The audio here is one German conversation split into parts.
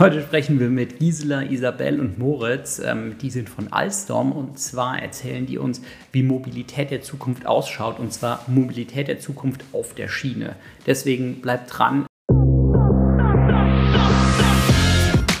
Heute sprechen wir mit Gisela, Isabel und Moritz. Ähm, die sind von Alstom und zwar erzählen die uns, wie Mobilität der Zukunft ausschaut und zwar Mobilität der Zukunft auf der Schiene. Deswegen bleibt dran.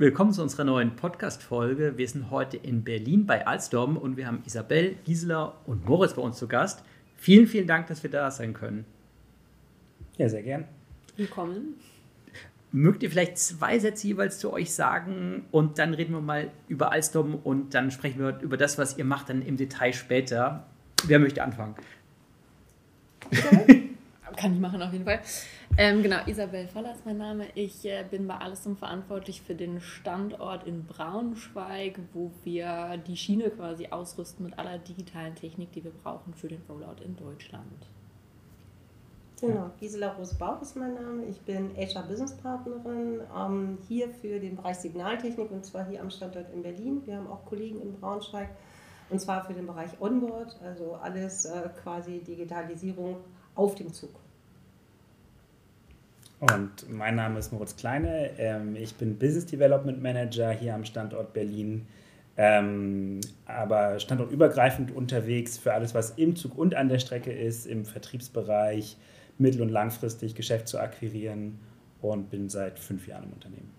Willkommen zu unserer neuen Podcast-Folge. Wir sind heute in Berlin bei Alstom und wir haben Isabel, Gisela und Moritz bei uns zu Gast. Vielen, vielen Dank, dass wir da sein können. Ja, sehr gern. Willkommen. Mögt ihr vielleicht zwei Sätze jeweils zu euch sagen und dann reden wir mal über Alstom und dann sprechen wir über das, was ihr macht, dann im Detail später. Wer möchte anfangen? Kann ich machen auf jeden Fall. Ähm, genau, Isabel Voller ist mein Name. Ich äh, bin bei Alstom verantwortlich für den Standort in Braunschweig, wo wir die Schiene quasi ausrüsten mit aller digitalen Technik, die wir brauchen für den Rollout in Deutschland. Genau, Gisela Rose-Bauch ist mein Name. Ich bin HR Business Partnerin ähm, hier für den Bereich Signaltechnik und zwar hier am Standort in Berlin. Wir haben auch Kollegen in Braunschweig und zwar für den Bereich Onboard, also alles äh, quasi Digitalisierung auf dem Zug. Und mein Name ist Moritz Kleine. Ähm, ich bin Business Development Manager hier am Standort Berlin. Ähm, aber standortübergreifend unterwegs für alles, was im Zug und an der Strecke ist, im Vertriebsbereich, mittel- und langfristig Geschäft zu akquirieren und bin seit fünf Jahren im Unternehmen.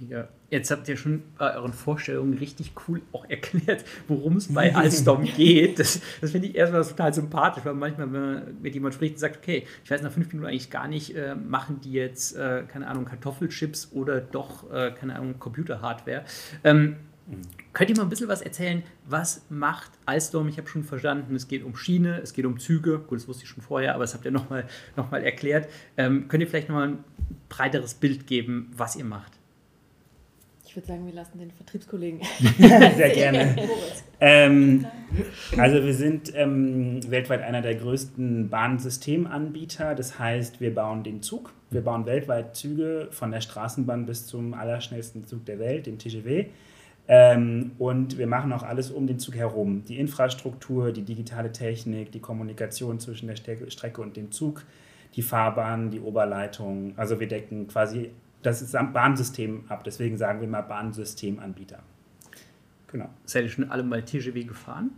Mega. Jetzt habt ihr schon bei euren Vorstellungen richtig cool auch erklärt, worum es bei Alstom geht. Das, das finde ich erstmal total sympathisch, weil manchmal, wenn man mit jemand spricht und sagt, okay, ich weiß nach fünf Minuten eigentlich gar nicht, äh, machen die jetzt, äh, keine Ahnung, Kartoffelchips oder doch, äh, keine Ahnung, Computerhardware. Ähm, Könnt ihr mal ein bisschen was erzählen? Was macht Alstom? Ich habe schon verstanden, es geht um Schiene, es geht um Züge. Gut, das wusste ich schon vorher, aber das habt ihr nochmal noch mal erklärt. Ähm, könnt ihr vielleicht nochmal ein breiteres Bild geben, was ihr macht? Ich würde sagen, wir lassen den Vertriebskollegen. Sehr gerne. ähm, also wir sind ähm, weltweit einer der größten Bahnsystemanbieter. Das heißt, wir bauen den Zug. Wir bauen weltweit Züge von der Straßenbahn bis zum allerschnellsten Zug der Welt, dem TGW. Ähm, und wir machen auch alles um den Zug herum. Die Infrastruktur, die digitale Technik, die Kommunikation zwischen der Strecke und dem Zug, die Fahrbahn, die Oberleitung. Also wir decken quasi das Bahnsystem ab. Deswegen sagen wir mal Bahnsystemanbieter. Genau. Seid ihr schon alle mal TGW gefahren?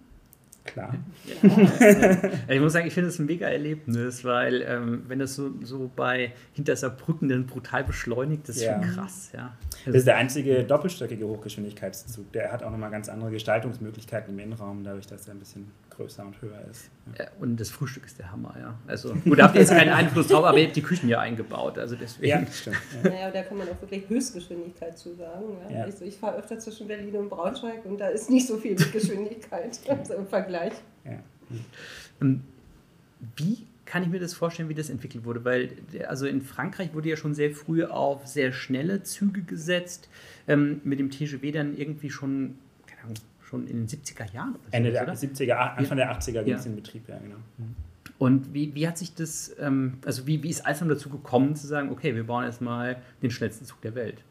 Klar. Ja. also ich muss sagen, ich finde es ein mega Erlebnis, weil ähm, wenn das so, so bei Hintersaarbrücken dann brutal beschleunigt, das ist ja. schon krass. Ja. Das ist der einzige doppelstöckige Hochgeschwindigkeitszug. Der hat auch nochmal ganz andere Gestaltungsmöglichkeiten im Innenraum, dadurch, dass er ein bisschen größer und höher ist. Ja. Und das Frühstück ist der Hammer, ja. Also gut, da habt ihr jetzt keinen Einfluss drauf, aber ihr habt die Küchen ja eingebaut. Also deswegen. Ja, stimmt. Ja. Naja, da kann man auch wirklich Höchstgeschwindigkeit zu sagen. Ja. Also ich fahre öfter zwischen Berlin und Braunschweig und da ist nicht so viel mit Geschwindigkeit also im Vergleich. Ja. Ähm, wie kann ich mir das vorstellen, wie das entwickelt wurde? Weil also in Frankreich wurde ja schon sehr früh auf sehr schnelle Züge gesetzt, ähm, mit dem TGV dann irgendwie schon, keine Ahnung, schon in den 70er Jahren. Ende der oder? 70er, Anfang ja. der 80er ging es in Betrieb, ja, genau. Mhm. Und wie, wie hat sich das, ähm, also wie, wie ist Alstom dazu gekommen, zu sagen, okay, wir bauen erstmal den schnellsten Zug der Welt?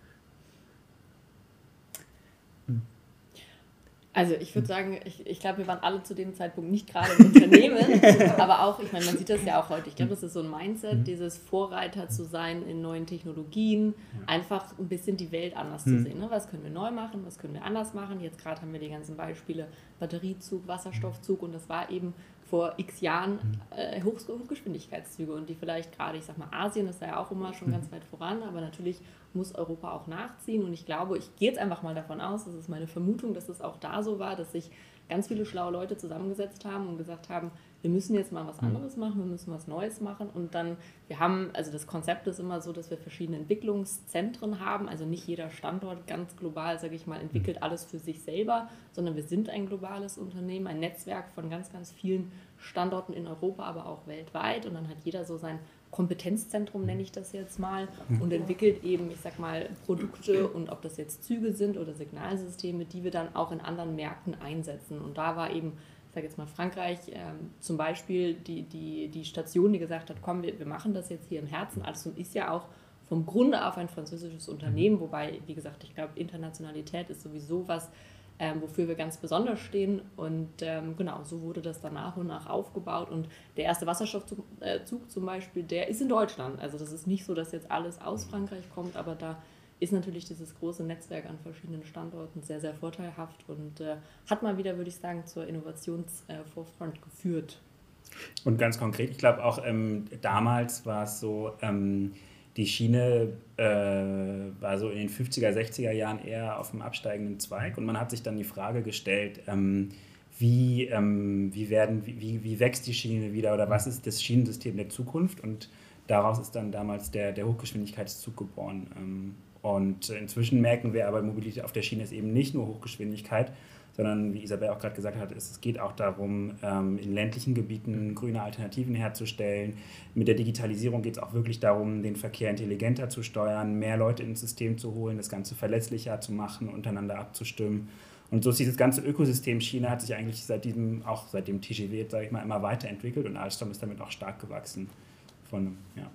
Also ich würde sagen, ich, ich glaube, wir waren alle zu dem Zeitpunkt nicht gerade im Unternehmen, aber auch, ich meine, man sieht das ja auch heute. Ich glaube, das ist so ein Mindset, mhm. dieses Vorreiter zu sein in neuen Technologien, einfach ein bisschen die Welt anders zu mhm. sehen. Ne? Was können wir neu machen, was können wir anders machen? Jetzt gerade haben wir die ganzen Beispiele Batteriezug, Wasserstoffzug und das war eben vor x Jahren äh, Hoch Hochgeschwindigkeitszüge und die vielleicht gerade, ich sag mal, Asien ist da ja auch immer schon ganz weit voran, aber natürlich muss Europa auch nachziehen und ich glaube, ich gehe jetzt einfach mal davon aus, das ist meine Vermutung, dass es auch da so war, dass sich ganz viele schlaue Leute zusammengesetzt haben und gesagt haben, wir müssen jetzt mal was mhm. anderes machen, wir müssen was Neues machen. Und dann, wir haben, also das Konzept ist immer so, dass wir verschiedene Entwicklungszentren haben. Also nicht jeder Standort ganz global, sage ich mal, entwickelt mhm. alles für sich selber, sondern wir sind ein globales Unternehmen, ein Netzwerk von ganz, ganz vielen Standorten in Europa, aber auch weltweit. Und dann hat jeder so sein Kompetenzzentrum nenne ich das jetzt mal und entwickelt eben, ich sag mal, Produkte und ob das jetzt Züge sind oder Signalsysteme, die wir dann auch in anderen Märkten einsetzen. Und da war eben, sage jetzt mal Frankreich, ähm, zum Beispiel die, die, die Station, die gesagt hat, komm, wir, wir machen das jetzt hier im Herzen. Alstom ist ja auch vom Grunde auf ein französisches Unternehmen, wobei, wie gesagt, ich glaube, Internationalität ist sowieso was, ähm, wofür wir ganz besonders stehen. Und ähm, genau, so wurde das dann nach und nach aufgebaut. Und der erste Wasserstoffzug äh, zum Beispiel, der ist in Deutschland. Also das ist nicht so, dass jetzt alles aus Frankreich kommt, aber da ist natürlich dieses große Netzwerk an verschiedenen Standorten sehr, sehr vorteilhaft und äh, hat mal wieder, würde ich sagen, zur Innovationsvorfront äh, geführt. Und ganz konkret, ich glaube auch ähm, damals war es so, ähm, die Schiene äh, war so in den 50er, 60er Jahren eher auf dem absteigenden Zweig und man hat sich dann die Frage gestellt, ähm, wie, ähm, wie, werden, wie, wie wächst die Schiene wieder oder was ist das Schienensystem der Zukunft und daraus ist dann damals der, der Hochgeschwindigkeitszug geboren. Und inzwischen merken wir aber, Mobilität auf der Schiene ist eben nicht nur Hochgeschwindigkeit, sondern wie Isabel auch gerade gesagt hat, es geht auch darum, ähm, in ländlichen Gebieten grüne Alternativen herzustellen. Mit der Digitalisierung geht es auch wirklich darum, den Verkehr intelligenter zu steuern, mehr Leute ins System zu holen, das Ganze verlässlicher zu machen, untereinander abzustimmen. Und so ist dieses ganze Ökosystem China hat sich eigentlich seit diesem, auch seit dem TGW, sage ich mal, immer weiterentwickelt und Alstom ist damit auch stark gewachsen. Von, ja.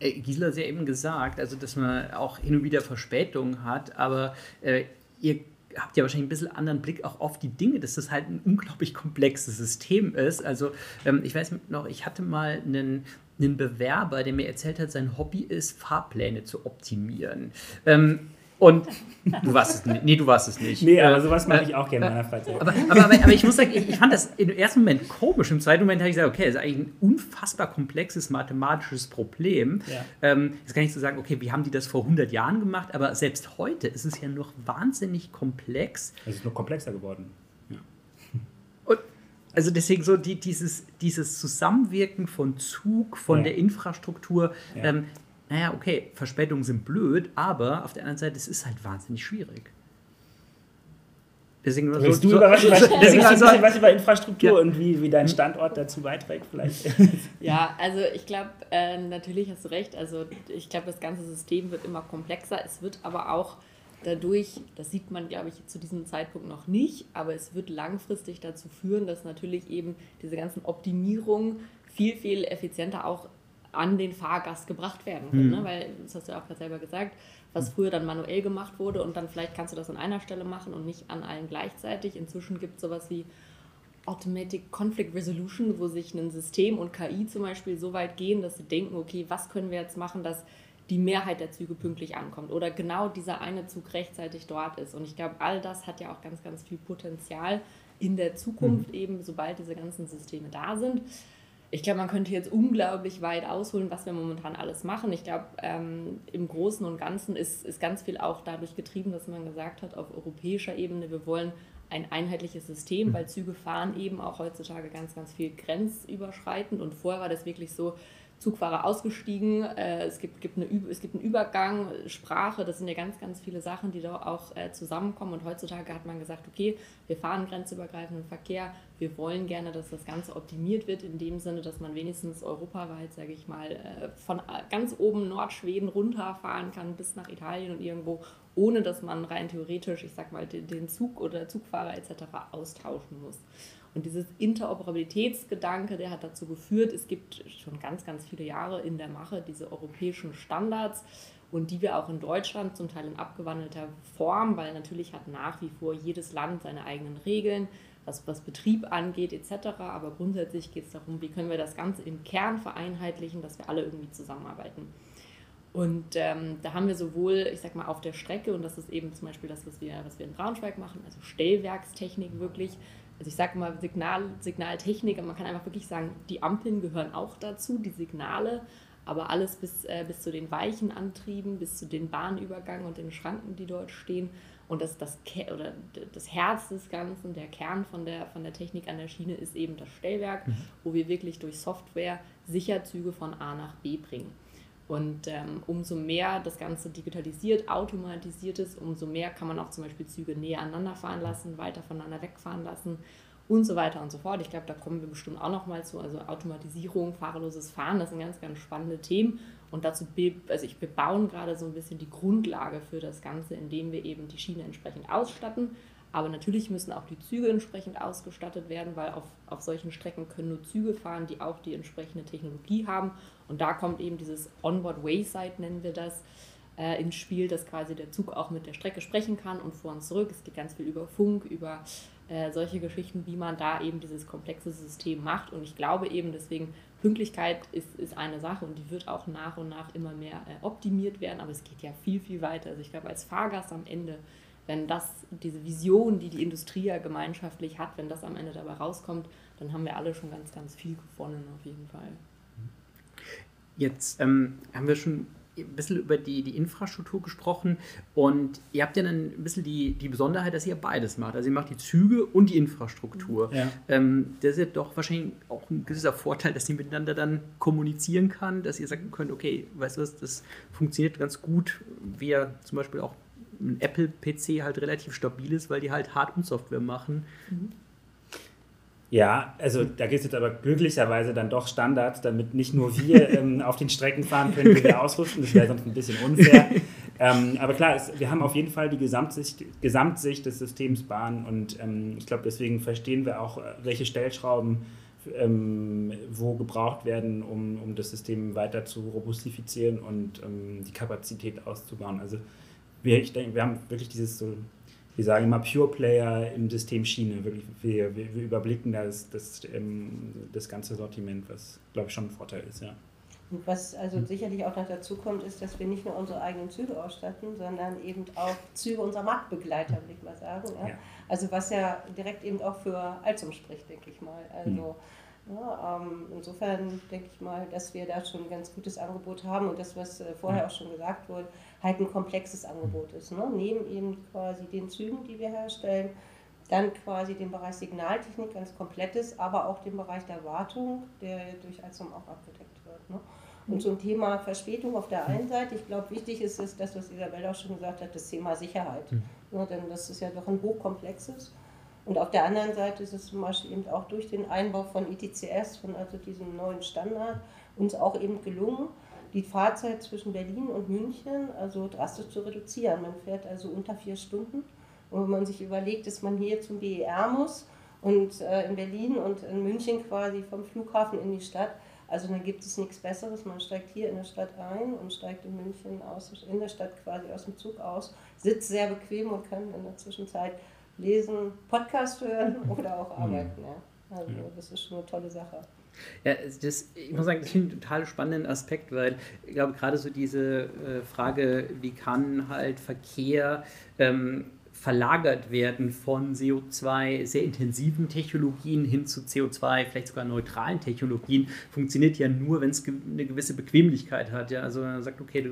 Äh, Gisela hat ja eben gesagt, also dass man auch hin und wieder Verspätungen hat, aber äh, ihr habt ja wahrscheinlich ein bisschen anderen Blick auch auf die Dinge, dass das halt ein unglaublich komplexes System ist. Also ähm, ich weiß noch, ich hatte mal einen, einen Bewerber, der mir erzählt hat, sein Hobby ist, Fahrpläne zu optimieren. Ähm, und du warst es nicht. Nee, du warst es nicht. Nee, aber sowas mache ich auch gerne in meiner Freizeit. Aber, aber, aber, aber ich muss sagen, ich, ich, fand das im ersten Moment komisch. Im zweiten Moment habe ich gesagt, okay, das ist eigentlich ein unfassbar komplexes mathematisches Problem. Ja. Ähm, jetzt kann ich so sagen, okay, wie haben die das vor 100 Jahren gemacht? Aber selbst heute ist es ja noch wahnsinnig komplex. Es ist noch komplexer geworden. Ja. Und also deswegen so die, dieses, dieses Zusammenwirken von Zug, von ja. der Infrastruktur, ähm, naja, okay, Verspätungen sind blöd, aber auf der anderen Seite, es ist halt wahnsinnig schwierig. Deswegen so, du so, überraschen, so, so, deswegen also, was über Infrastruktur ja. und wie, wie dein Standort dazu beiträgt vielleicht. Ja, also ich glaube, äh, natürlich hast du recht. Also ich glaube, das ganze System wird immer komplexer. Es wird aber auch dadurch, das sieht man, glaube ich, zu diesem Zeitpunkt noch nicht, aber es wird langfristig dazu führen, dass natürlich eben diese ganzen Optimierungen viel, viel effizienter auch an den Fahrgast gebracht werden können. Mhm. Ne? Weil, das hast du ja auch gerade selber gesagt, was früher dann manuell gemacht wurde und dann vielleicht kannst du das an einer Stelle machen und nicht an allen gleichzeitig. Inzwischen gibt es sowas wie Automatic Conflict Resolution, wo sich ein System und KI zum Beispiel so weit gehen, dass sie denken, okay, was können wir jetzt machen, dass die Mehrheit der Züge pünktlich ankommt oder genau dieser eine Zug rechtzeitig dort ist. Und ich glaube, all das hat ja auch ganz, ganz viel Potenzial in der Zukunft, mhm. eben sobald diese ganzen Systeme da sind ich glaube, man könnte jetzt unglaublich weit ausholen, was wir momentan alles machen. Ich glaube, ähm, im Großen und Ganzen ist, ist ganz viel auch dadurch getrieben, dass man gesagt hat, auf europäischer Ebene, wir wollen ein einheitliches System, weil Züge fahren eben auch heutzutage ganz, ganz viel grenzüberschreitend. Und vorher war das wirklich so, Zugfahrer ausgestiegen, äh, es, gibt, gibt eine, es gibt einen Übergang, Sprache, das sind ja ganz, ganz viele Sachen, die da auch äh, zusammenkommen. Und heutzutage hat man gesagt, okay, wir fahren grenzübergreifenden Verkehr, wir wollen gerne, dass das Ganze optimiert wird, in dem Sinne, dass man wenigstens europaweit, sage ich mal, äh, von ganz oben Nordschweden runterfahren kann bis nach Italien und irgendwo, ohne dass man rein theoretisch, ich sag mal, den Zug oder Zugfahrer etc. austauschen muss. Und dieses Interoperabilitätsgedanke, der hat dazu geführt, es gibt schon ganz, ganz viele Jahre in der Mache diese europäischen Standards und die wir auch in Deutschland zum Teil in abgewandelter Form, weil natürlich hat nach wie vor jedes Land seine eigenen Regeln, was, was Betrieb angeht etc. Aber grundsätzlich geht es darum, wie können wir das Ganze im Kern vereinheitlichen, dass wir alle irgendwie zusammenarbeiten. Und ähm, da haben wir sowohl, ich sag mal, auf der Strecke, und das ist eben zum Beispiel das, was wir, was wir in Braunschweig machen, also Stellwerkstechnik wirklich, also ich sage mal Signal, Signaltechnik, man kann einfach wirklich sagen, die Ampeln gehören auch dazu, die Signale, aber alles bis, äh, bis zu den weichen Antrieben, bis zu den Bahnübergängen und den Schranken, die dort stehen. Und das, das, oder das Herz des Ganzen, der Kern von der, von der Technik an der Schiene ist eben das Stellwerk, mhm. wo wir wirklich durch Software sicher Züge von A nach B bringen. Und ähm, umso mehr das Ganze digitalisiert, automatisiert ist, umso mehr kann man auch zum Beispiel Züge näher aneinander fahren lassen, weiter voneinander wegfahren lassen. und so weiter und so fort. Ich glaube, da kommen wir bestimmt auch noch mal zu. Also Automatisierung, fahrerloses Fahren, das sind ganz, ganz spannende Themen. Und dazu, also ich, wir bauen gerade so ein bisschen die Grundlage für das Ganze, indem wir eben die Schiene entsprechend ausstatten. Aber natürlich müssen auch die Züge entsprechend ausgestattet werden, weil auf, auf solchen Strecken können nur Züge fahren, die auch die entsprechende Technologie haben. Und da kommt eben dieses Onboard Wayside, nennen wir das, äh, ins Spiel, dass quasi der Zug auch mit der Strecke sprechen kann und vor und zurück. Es geht ganz viel über Funk, über äh, solche Geschichten, wie man da eben dieses komplexe System macht. Und ich glaube eben deswegen, Pünktlichkeit ist, ist eine Sache und die wird auch nach und nach immer mehr äh, optimiert werden, aber es geht ja viel, viel weiter. Also ich glaube, als Fahrgast am Ende, wenn das, diese Vision, die die Industrie ja gemeinschaftlich hat, wenn das am Ende dabei rauskommt, dann haben wir alle schon ganz, ganz viel gewonnen auf jeden Fall. Jetzt ähm, haben wir schon ein bisschen über die, die Infrastruktur gesprochen und ihr habt ja dann ein bisschen die, die Besonderheit, dass ihr beides macht. Also ihr macht die Züge und die Infrastruktur. Ja. Ähm, das ist ja doch wahrscheinlich auch ein gewisser Vorteil, dass ihr miteinander dann kommunizieren kann, dass ihr sagen könnt, okay, weißt du was, das funktioniert ganz gut, wie ja zum Beispiel auch ein Apple-PC halt relativ stabil ist, weil die halt Hard- und Software machen. Mhm. Ja, also da gibt es jetzt aber glücklicherweise dann doch Standards, damit nicht nur wir ähm, auf den Strecken fahren können, die wir ausrüsten. Das wäre sonst ein bisschen unfair. ähm, aber klar, es, wir haben auf jeden Fall die Gesamtsicht, Gesamtsicht des Systems Bahn und ähm, ich glaube, deswegen verstehen wir auch, äh, welche Stellschrauben ähm, wo gebraucht werden, um, um das System weiter zu robustifizieren und ähm, die Kapazität auszubauen. Also wir, ich denke, wir haben wirklich dieses so wir sagen immer Pure Player im System Schiene. Wirklich, wir, wir, wir überblicken das, das, ähm, das ganze Sortiment, was, glaube ich, schon ein Vorteil ist. Ja. Und was also sicherlich auch noch dazu kommt, ist, dass wir nicht nur unsere eigenen Züge ausstatten, sondern eben auch Züge unserer Marktbegleiter, würde ich mal sagen. Ja? Ja. Also was ja direkt eben auch für Alzum spricht, denke ich mal. Also mhm. Ja, ähm, insofern denke ich mal, dass wir da schon ein ganz gutes Angebot haben und das, was äh, vorher auch schon gesagt wurde, halt ein komplexes Angebot ist. Ne? Neben eben quasi den Zügen, die wir herstellen, dann quasi den Bereich Signaltechnik ganz komplettes, aber auch den Bereich der Wartung, der durch Alstom auch abgedeckt wird. Ne? Und zum Thema Verspätung auf der einen Seite, ich glaube, wichtig ist es, das, was Isabel auch schon gesagt hat, das Thema Sicherheit. Mhm. Ne? Denn das ist ja doch ein hochkomplexes. Und auf der anderen Seite ist es zum Beispiel eben auch durch den Einbau von ETCS, von also diesem neuen Standard, uns auch eben gelungen, die Fahrzeit zwischen Berlin und München also drastisch zu reduzieren. Man fährt also unter vier Stunden. Und wenn man sich überlegt, dass man hier zum BER muss und äh, in Berlin und in München quasi vom Flughafen in die Stadt, also dann gibt es nichts Besseres. Man steigt hier in der Stadt ein und steigt in München aus, in der Stadt quasi aus dem Zug aus, sitzt sehr bequem und kann in der Zwischenzeit lesen, Podcast hören oder auch arbeiten. Ja. Also das ist schon eine tolle Sache. Ja, das, ich muss sagen, das ich einen total spannenden Aspekt, weil ich glaube, gerade so diese äh, Frage, wie kann halt Verkehr ähm, verlagert werden von CO2 sehr intensiven Technologien hin zu CO2 vielleicht sogar neutralen Technologien funktioniert ja nur, wenn es eine gewisse Bequemlichkeit hat. Ja? Also man sagt, okay, du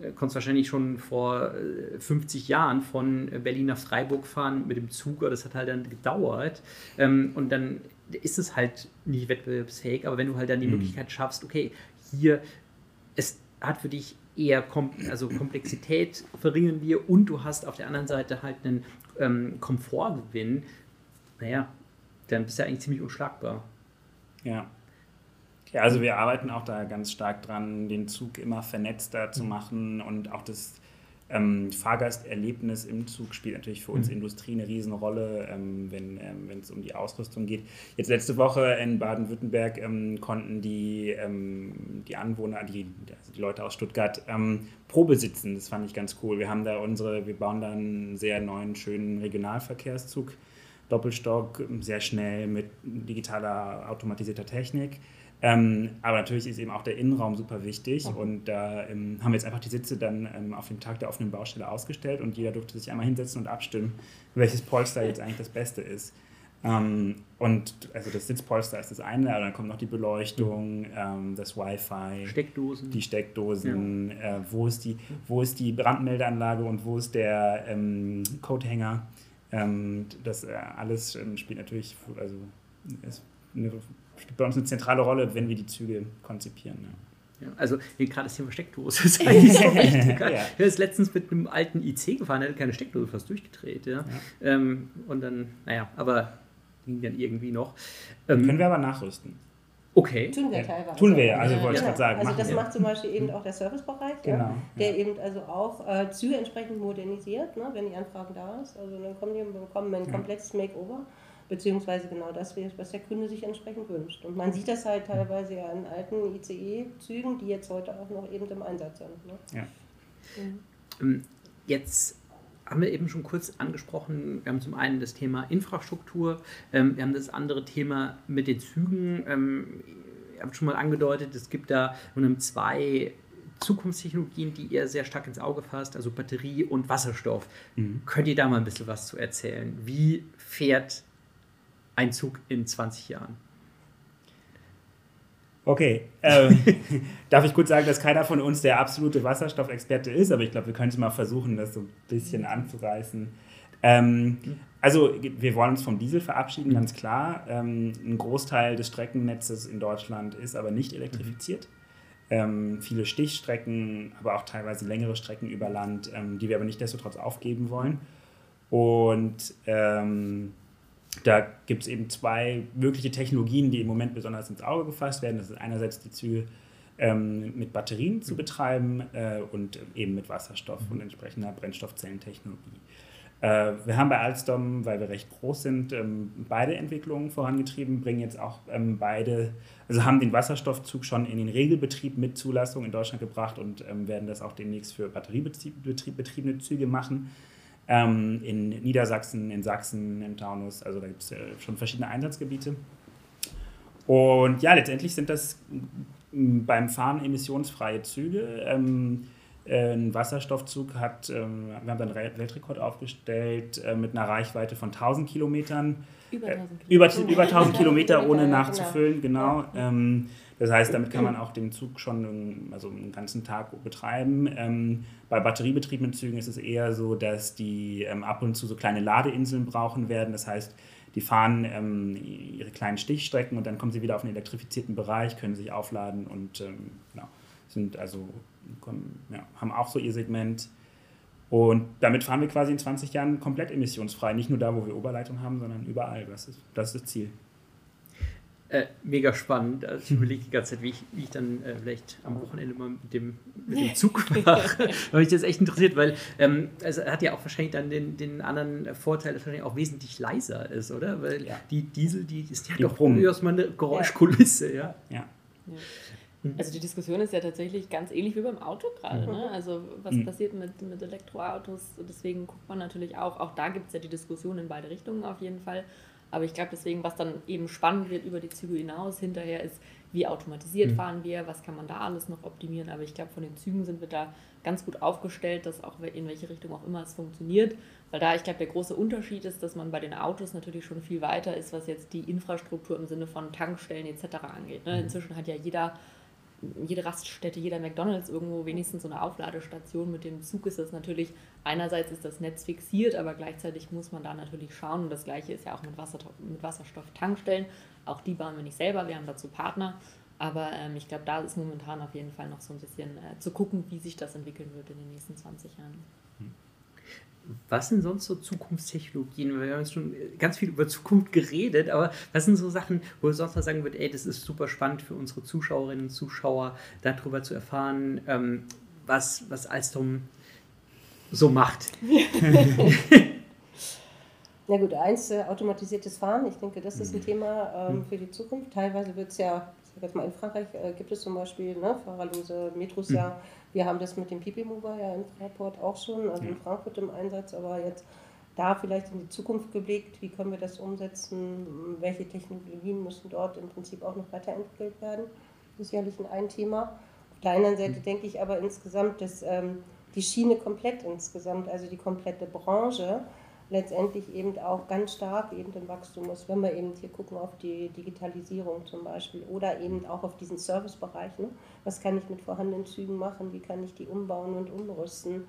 äh, konntest wahrscheinlich schon vor 50 äh, Jahren von Berlin nach Freiburg fahren mit dem Zug, aber das hat halt dann gedauert. Ähm, und dann ist es halt nicht wettbewerbsfähig, aber wenn du halt dann die mhm. Möglichkeit schaffst, okay, hier, es hat für dich eher Kom also Komplexität verringern wir und du hast auf der anderen Seite halt einen ähm, Komfortgewinn, naja, dann bist du ja eigentlich ziemlich unschlagbar. Ja. Ja, also wir arbeiten auch da ganz stark dran, den Zug immer vernetzter zu machen und auch das ähm, Fahrgasterlebnis im Zug spielt natürlich für uns mhm. Industrie eine Riesenrolle, ähm, wenn ähm, es um die Ausrüstung geht. Jetzt letzte Woche in Baden-Württemberg ähm, konnten die, ähm, die Anwohner, die, also die Leute aus Stuttgart, ähm, Probe sitzen. Das fand ich ganz cool. Wir haben da unsere, wir bauen da einen sehr neuen, schönen Regionalverkehrszug. Doppelstock, sehr schnell mit digitaler, automatisierter Technik. Ähm, aber natürlich ist eben auch der Innenraum super wichtig okay. und da ähm, haben wir jetzt einfach die Sitze dann ähm, auf dem Tag der offenen Baustelle ausgestellt und jeder durfte sich einmal hinsetzen und abstimmen, welches Polster jetzt eigentlich das Beste ist. Ähm, und also das Sitzpolster ist das eine, aber dann kommt noch die Beleuchtung, mhm. das Wi-Fi, Steckdosen, die Steckdosen, ja. äh, wo, ist die, wo ist die Brandmeldeanlage und wo ist der ähm, Coathänger. Ähm, das äh, alles spielt natürlich, also ist eine spielt bei uns eine zentrale Rolle, wenn wir die Züge konzipieren. Ja. Ja, also gerade das Thema Steckdose ist eigentlich so wichtig. ja. Ich bin letztens mit einem alten IC gefahren, der hat keine Steckdose fast durchgedreht. Ja. Ähm, und dann, naja, aber ging dann irgendwie noch. Ähm, Können wir aber nachrüsten. Okay. Tun wir teilweise. Tun wir ja, also ja, wollte genau. ich gerade sagen. Also das macht zum Beispiel eben auch der Servicebereich, genau, ja, der ja. eben also auch äh, Züge entsprechend modernisiert, ne, wenn die Anfragen da ist. Also dann kommen die und bekommen ein komplettes Makeover, beziehungsweise genau das, was der Kunde sich entsprechend wünscht. Und man sieht das halt teilweise ja in alten ICE-Zügen, die jetzt heute auch noch eben im Einsatz sind. Ne? Ja. Mhm. Jetzt haben wir eben schon kurz angesprochen. Wir haben zum einen das Thema Infrastruktur, ähm, wir haben das andere Thema mit den Zügen. Ähm, ihr habt schon mal angedeutet, es gibt da zwei Zukunftstechnologien, die ihr sehr stark ins Auge fasst, also Batterie und Wasserstoff. Mhm. Könnt ihr da mal ein bisschen was zu erzählen? Wie fährt ein Zug in 20 Jahren? Okay, ähm, darf ich kurz sagen, dass keiner von uns der absolute Wasserstoffexperte ist, aber ich glaube, wir können es mal versuchen, das so ein bisschen anzureißen. Ähm, also wir wollen uns vom Diesel verabschieden, ganz klar. Ähm, ein Großteil des Streckennetzes in Deutschland ist aber nicht elektrifiziert. Ähm, viele Stichstrecken, aber auch teilweise längere Strecken über Land, ähm, die wir aber nicht desto trotz aufgeben wollen. Und ähm, da gibt es eben zwei mögliche Technologien, die im Moment besonders ins Auge gefasst werden. Das ist einerseits die Züge ähm, mit Batterien zu betreiben äh, und eben mit Wasserstoff und entsprechender Brennstoffzellentechnologie. Äh, wir haben bei Alstom, weil wir recht groß sind, ähm, beide Entwicklungen vorangetrieben, bringen jetzt auch ähm, beide, also haben den Wasserstoffzug schon in den Regelbetrieb mit Zulassung in Deutschland gebracht und ähm, werden das auch demnächst für batteriebetriebene Züge machen ähm, in Niedersachsen, in Sachsen, im Taunus. Also da gibt es äh, schon verschiedene Einsatzgebiete. Und ja, letztendlich sind das beim Fahren emissionsfreie Züge. Ähm, äh, ein Wasserstoffzug hat, ähm, wir haben dann einen Weltrekord aufgestellt äh, mit einer Reichweite von 1000 Kilometern. Über 1000 Kilometer. Über, über 1000 Kilometer ohne nachzufüllen, genau. Ähm, das heißt, damit kann man auch den Zug schon also einen ganzen Tag betreiben. Ähm, bei batteriebetriebenen Zügen ist es eher so, dass die ab und zu so kleine Ladeinseln brauchen werden. Das heißt, die fahren ähm, ihre kleinen Stichstrecken und dann kommen sie wieder auf einen elektrifizierten Bereich, können sich aufladen und ähm, genau, sind also kommen, ja, haben auch so ihr Segment. Und damit fahren wir quasi in 20 Jahren komplett emissionsfrei. Nicht nur da, wo wir Oberleitung haben, sondern überall. Das ist das, ist das Ziel. Äh, mega spannend. Also ich überlege die ganze Zeit, wie ich, wie ich dann äh, vielleicht am Wochenende mal mit dem, mit dem Zug fahre. weil mich das echt interessiert, weil ähm, es hat ja auch wahrscheinlich dann den, den anderen Vorteil, dass es wahrscheinlich auch wesentlich leiser ist, oder? Weil ja. die Diesel, die ist ja die doch durchaus mal eine Geräuschkulisse, ja. ja. ja. Also die Diskussion ist ja tatsächlich ganz ähnlich wie beim Auto gerade. Mhm. Ne? Also was mhm. passiert mit, mit Elektroautos? Deswegen guckt man natürlich auch, auch da gibt es ja die Diskussion in beide Richtungen auf jeden Fall. Aber ich glaube deswegen, was dann eben spannend wird über die Züge hinaus hinterher ist, wie automatisiert mhm. fahren wir, was kann man da alles noch optimieren. Aber ich glaube, von den Zügen sind wir da ganz gut aufgestellt, dass auch in welche Richtung auch immer es funktioniert. Weil da, ich glaube, der große Unterschied ist, dass man bei den Autos natürlich schon viel weiter ist, was jetzt die Infrastruktur im Sinne von Tankstellen etc. angeht. Ne? Mhm. Inzwischen hat ja jeder jede Raststätte, jeder McDonalds irgendwo wenigstens so eine Aufladestation. Mit dem Zug ist das natürlich, einerseits ist das Netz fixiert, aber gleichzeitig muss man da natürlich schauen. Und das gleiche ist ja auch mit, Wasserstoff, mit Wasserstofftankstellen. Auch die bauen wir nicht selber, wir haben dazu Partner. Aber ähm, ich glaube, da ist momentan auf jeden Fall noch so ein bisschen äh, zu gucken, wie sich das entwickeln wird in den nächsten 20 Jahren. Was sind sonst so Zukunftstechnologien? Wir haben jetzt schon ganz viel über Zukunft geredet, aber was sind so Sachen, wo du sonst mal sagen würdest, ey, das ist super spannend für unsere Zuschauerinnen und Zuschauer, darüber zu erfahren, ähm, was, was Alstom so macht? Na gut, eins, äh, automatisiertes Fahren. Ich denke, das ist ein mhm. Thema ähm, mhm. für die Zukunft. Teilweise wird es ja, ich sag jetzt mal in Frankreich, äh, gibt es zum Beispiel ne, fahrerlose Metros mhm. Wir haben das mit dem Pipi Mover ja in Fraport auch schon, also in Frankfurt im Einsatz, aber jetzt da vielleicht in die Zukunft geblickt, wie können wir das umsetzen, welche Technologien müssen dort im Prinzip auch noch weiterentwickelt werden. Das ist sicherlich ein Thema. Auf der anderen Seite denke ich aber insgesamt, dass ähm, die Schiene komplett insgesamt, also die komplette Branche, letztendlich eben auch ganz stark eben im Wachstum ist, wenn wir eben hier gucken auf die Digitalisierung zum Beispiel oder eben auch auf diesen Servicebereich. Ne? Was kann ich mit vorhandenen Zügen machen? Wie kann ich die umbauen und umrüsten?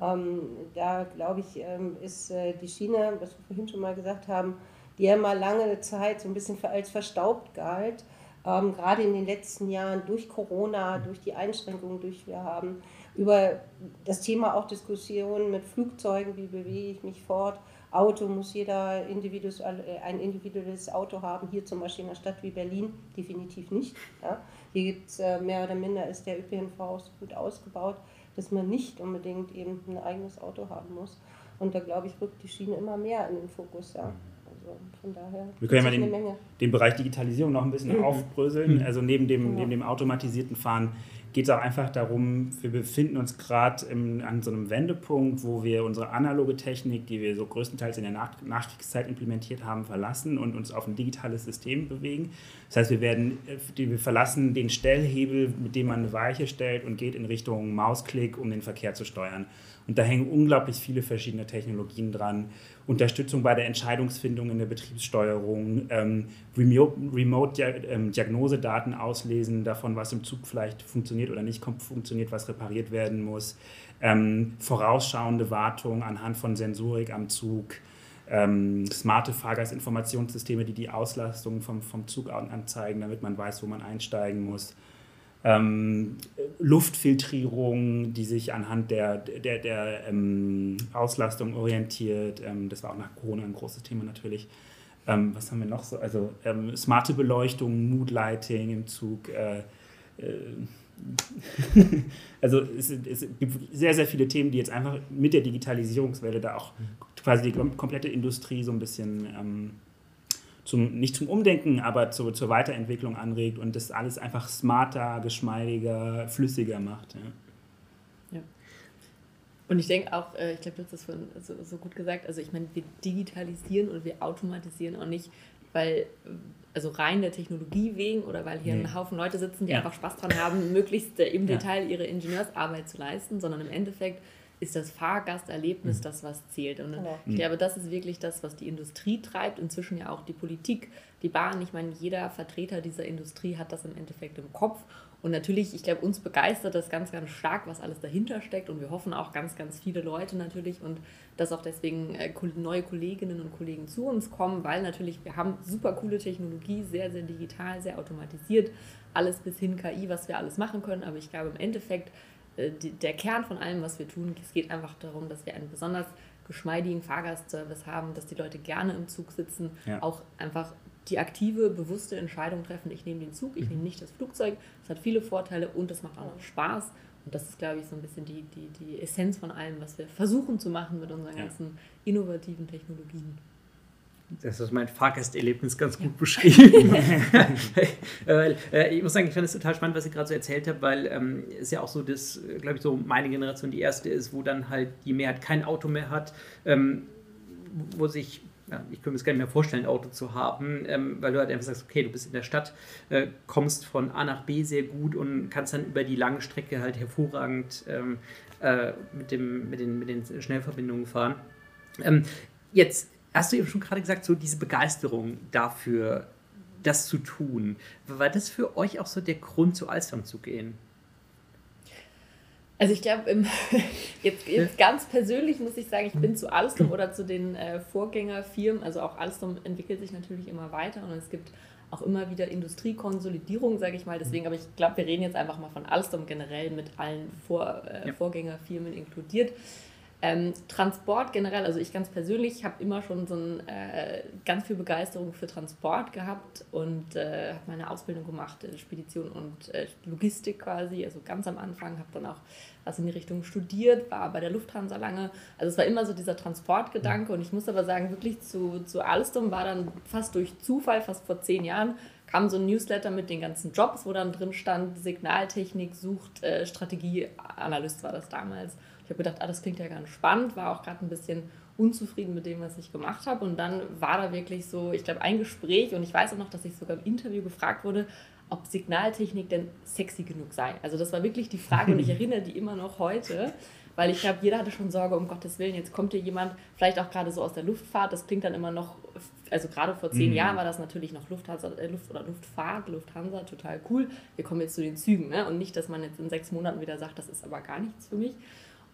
Ähm, da glaube ich, ähm, ist äh, die Schiene, was wir vorhin schon mal gesagt haben, die ja mal lange Zeit so ein bisschen als verstaubt galt, ähm, gerade in den letzten Jahren durch Corona, durch die Einschränkungen, die wir haben, über das Thema auch Diskussionen mit Flugzeugen, wie bewege ich mich fort, Auto muss jeder individuelles, äh, ein individuelles Auto haben. Hier zum Beispiel in einer Stadt wie Berlin definitiv nicht. Ja. Hier gibt es äh, mehr oder minder, ist der ÖPNV so gut ausgebaut, dass man nicht unbedingt eben ein eigenes Auto haben muss. Und da glaube ich, rückt die Schiene immer mehr in den Fokus. Ja. Also von daher Wir können ja mal den, den Bereich Digitalisierung noch ein bisschen mhm. aufbröseln. Also neben dem, genau. neben dem automatisierten Fahren geht es auch einfach darum, wir befinden uns gerade an so einem Wendepunkt, wo wir unsere analoge Technik, die wir so größtenteils in der Nach Nachkriegszeit implementiert haben, verlassen und uns auf ein digitales System bewegen. Das heißt, wir, werden, wir verlassen den Stellhebel, mit dem man eine Weiche stellt und geht in Richtung Mausklick, um den Verkehr zu steuern. Und da hängen unglaublich viele verschiedene Technologien dran. Unterstützung bei der Entscheidungsfindung in der Betriebssteuerung, ähm, Remote-Diagnosedaten ähm, auslesen davon, was im Zug vielleicht funktioniert oder nicht funktioniert, was repariert werden muss, ähm, vorausschauende Wartung anhand von Sensorik am Zug, ähm, smarte Fahrgastinformationssysteme, die die Auslastung vom, vom Zug anzeigen, damit man weiß, wo man einsteigen muss ähm, Luftfiltrierung, die sich anhand der, der, der ähm, Auslastung orientiert. Ähm, das war auch nach Corona ein großes Thema natürlich. Ähm, was haben wir noch so? Also ähm, smarte Beleuchtung, Mood Lighting im Zug. Äh, äh, also es, es, gibt sehr, sehr viele Themen, die jetzt einfach mit der Digitalisierungswelle da auch quasi die komplette Industrie so ein bisschen ähm, zum, nicht zum Umdenken, aber zu, zur Weiterentwicklung anregt und das alles einfach smarter, geschmeidiger, flüssiger macht. Ja. ja. Und ich denke auch, äh, ich glaube, du hast das vorhin so, so gut gesagt, also ich meine, wir digitalisieren und wir automatisieren auch nicht, weil also rein der Technologie wegen oder weil hier nee. ein Haufen Leute sitzen, die ja. einfach Spaß dran haben, möglichst im Detail ihre Ingenieursarbeit zu leisten, sondern im Endeffekt ist das Fahrgasterlebnis mhm. das, was zählt. Und genau. ich glaube, das ist wirklich das, was die Industrie treibt, inzwischen ja auch die Politik, die Bahn. Ich meine, jeder Vertreter dieser Industrie hat das im Endeffekt im Kopf. Und natürlich, ich glaube, uns begeistert das ganz, ganz stark, was alles dahinter steckt. Und wir hoffen auch ganz, ganz viele Leute natürlich und dass auch deswegen äh, neue Kolleginnen und Kollegen zu uns kommen, weil natürlich wir haben super coole Technologie, sehr, sehr digital, sehr automatisiert, alles bis hin KI, was wir alles machen können. Aber ich glaube, im Endeffekt der Kern von allem, was wir tun, es geht einfach darum, dass wir einen besonders geschmeidigen Fahrgastservice haben, dass die Leute gerne im Zug sitzen, ja. auch einfach die aktive, bewusste Entscheidung treffen, ich nehme den Zug, ich mhm. nehme nicht das Flugzeug. Das hat viele Vorteile und es macht auch noch Spaß. Und das ist, glaube ich, so ein bisschen die, die, die Essenz von allem, was wir versuchen zu machen mit unseren ja. ganzen innovativen Technologien. Das ist mein Fahrgasterlebnis ganz gut beschrieben. äh, ich muss sagen, ich fand es total spannend, was ich gerade so erzählt habe, weil ähm, es ja auch so, dass, glaube ich, so meine Generation die erste ist, wo dann halt die Mehrheit kein Auto mehr hat, ähm, wo sich ja, ich könnte mir das gar nicht mehr vorstellen, ein Auto zu haben, ähm, weil du halt einfach sagst, okay, du bist in der Stadt, äh, kommst von A nach B sehr gut und kannst dann über die lange Strecke halt hervorragend ähm, äh, mit, dem, mit, den, mit den Schnellverbindungen fahren. Ähm, jetzt hast du eben schon gerade gesagt, so diese Begeisterung dafür, das zu tun. War das für euch auch so der Grund, zu Alstom zu gehen? Also ich glaube, jetzt, jetzt ganz persönlich muss ich sagen, ich bin zu Alstom oder zu den äh, Vorgängerfirmen, also auch Alstom entwickelt sich natürlich immer weiter und es gibt auch immer wieder Industriekonsolidierung, sage ich mal. Deswegen, aber ich glaube, wir reden jetzt einfach mal von Alstom generell mit allen Vor, äh, ja. Vorgängerfirmen inkludiert. Ähm, Transport generell, also ich ganz persönlich habe immer schon so ein, äh, ganz viel Begeisterung für Transport gehabt und äh, habe meine Ausbildung gemacht in Spedition und äh, Logistik quasi, also ganz am Anfang, habe dann auch was in die Richtung studiert, war bei der Lufthansa lange. Also es war immer so dieser Transportgedanke und ich muss aber sagen, wirklich zu, zu Alstom war dann fast durch Zufall, fast vor zehn Jahren, kam so ein Newsletter mit den ganzen Jobs, wo dann drin stand, Signaltechnik sucht, äh, Strategieanalyst war das damals habe gedacht, ah, das klingt ja ganz spannend, war auch gerade ein bisschen unzufrieden mit dem, was ich gemacht habe. Und dann war da wirklich so, ich glaube, ein Gespräch und ich weiß auch noch, dass ich sogar im Interview gefragt wurde, ob Signaltechnik denn sexy genug sei. Also das war wirklich die Frage und ich erinnere die immer noch heute, weil ich glaube, jeder hatte schon Sorge, um Gottes Willen, jetzt kommt hier jemand, vielleicht auch gerade so aus der Luftfahrt, das klingt dann immer noch, also gerade vor zehn mhm. Jahren war das natürlich noch Lufthansa, äh, Luft oder Luftfahrt, Lufthansa, total cool. Wir kommen jetzt zu den Zügen ne? und nicht, dass man jetzt in sechs Monaten wieder sagt, das ist aber gar nichts für mich.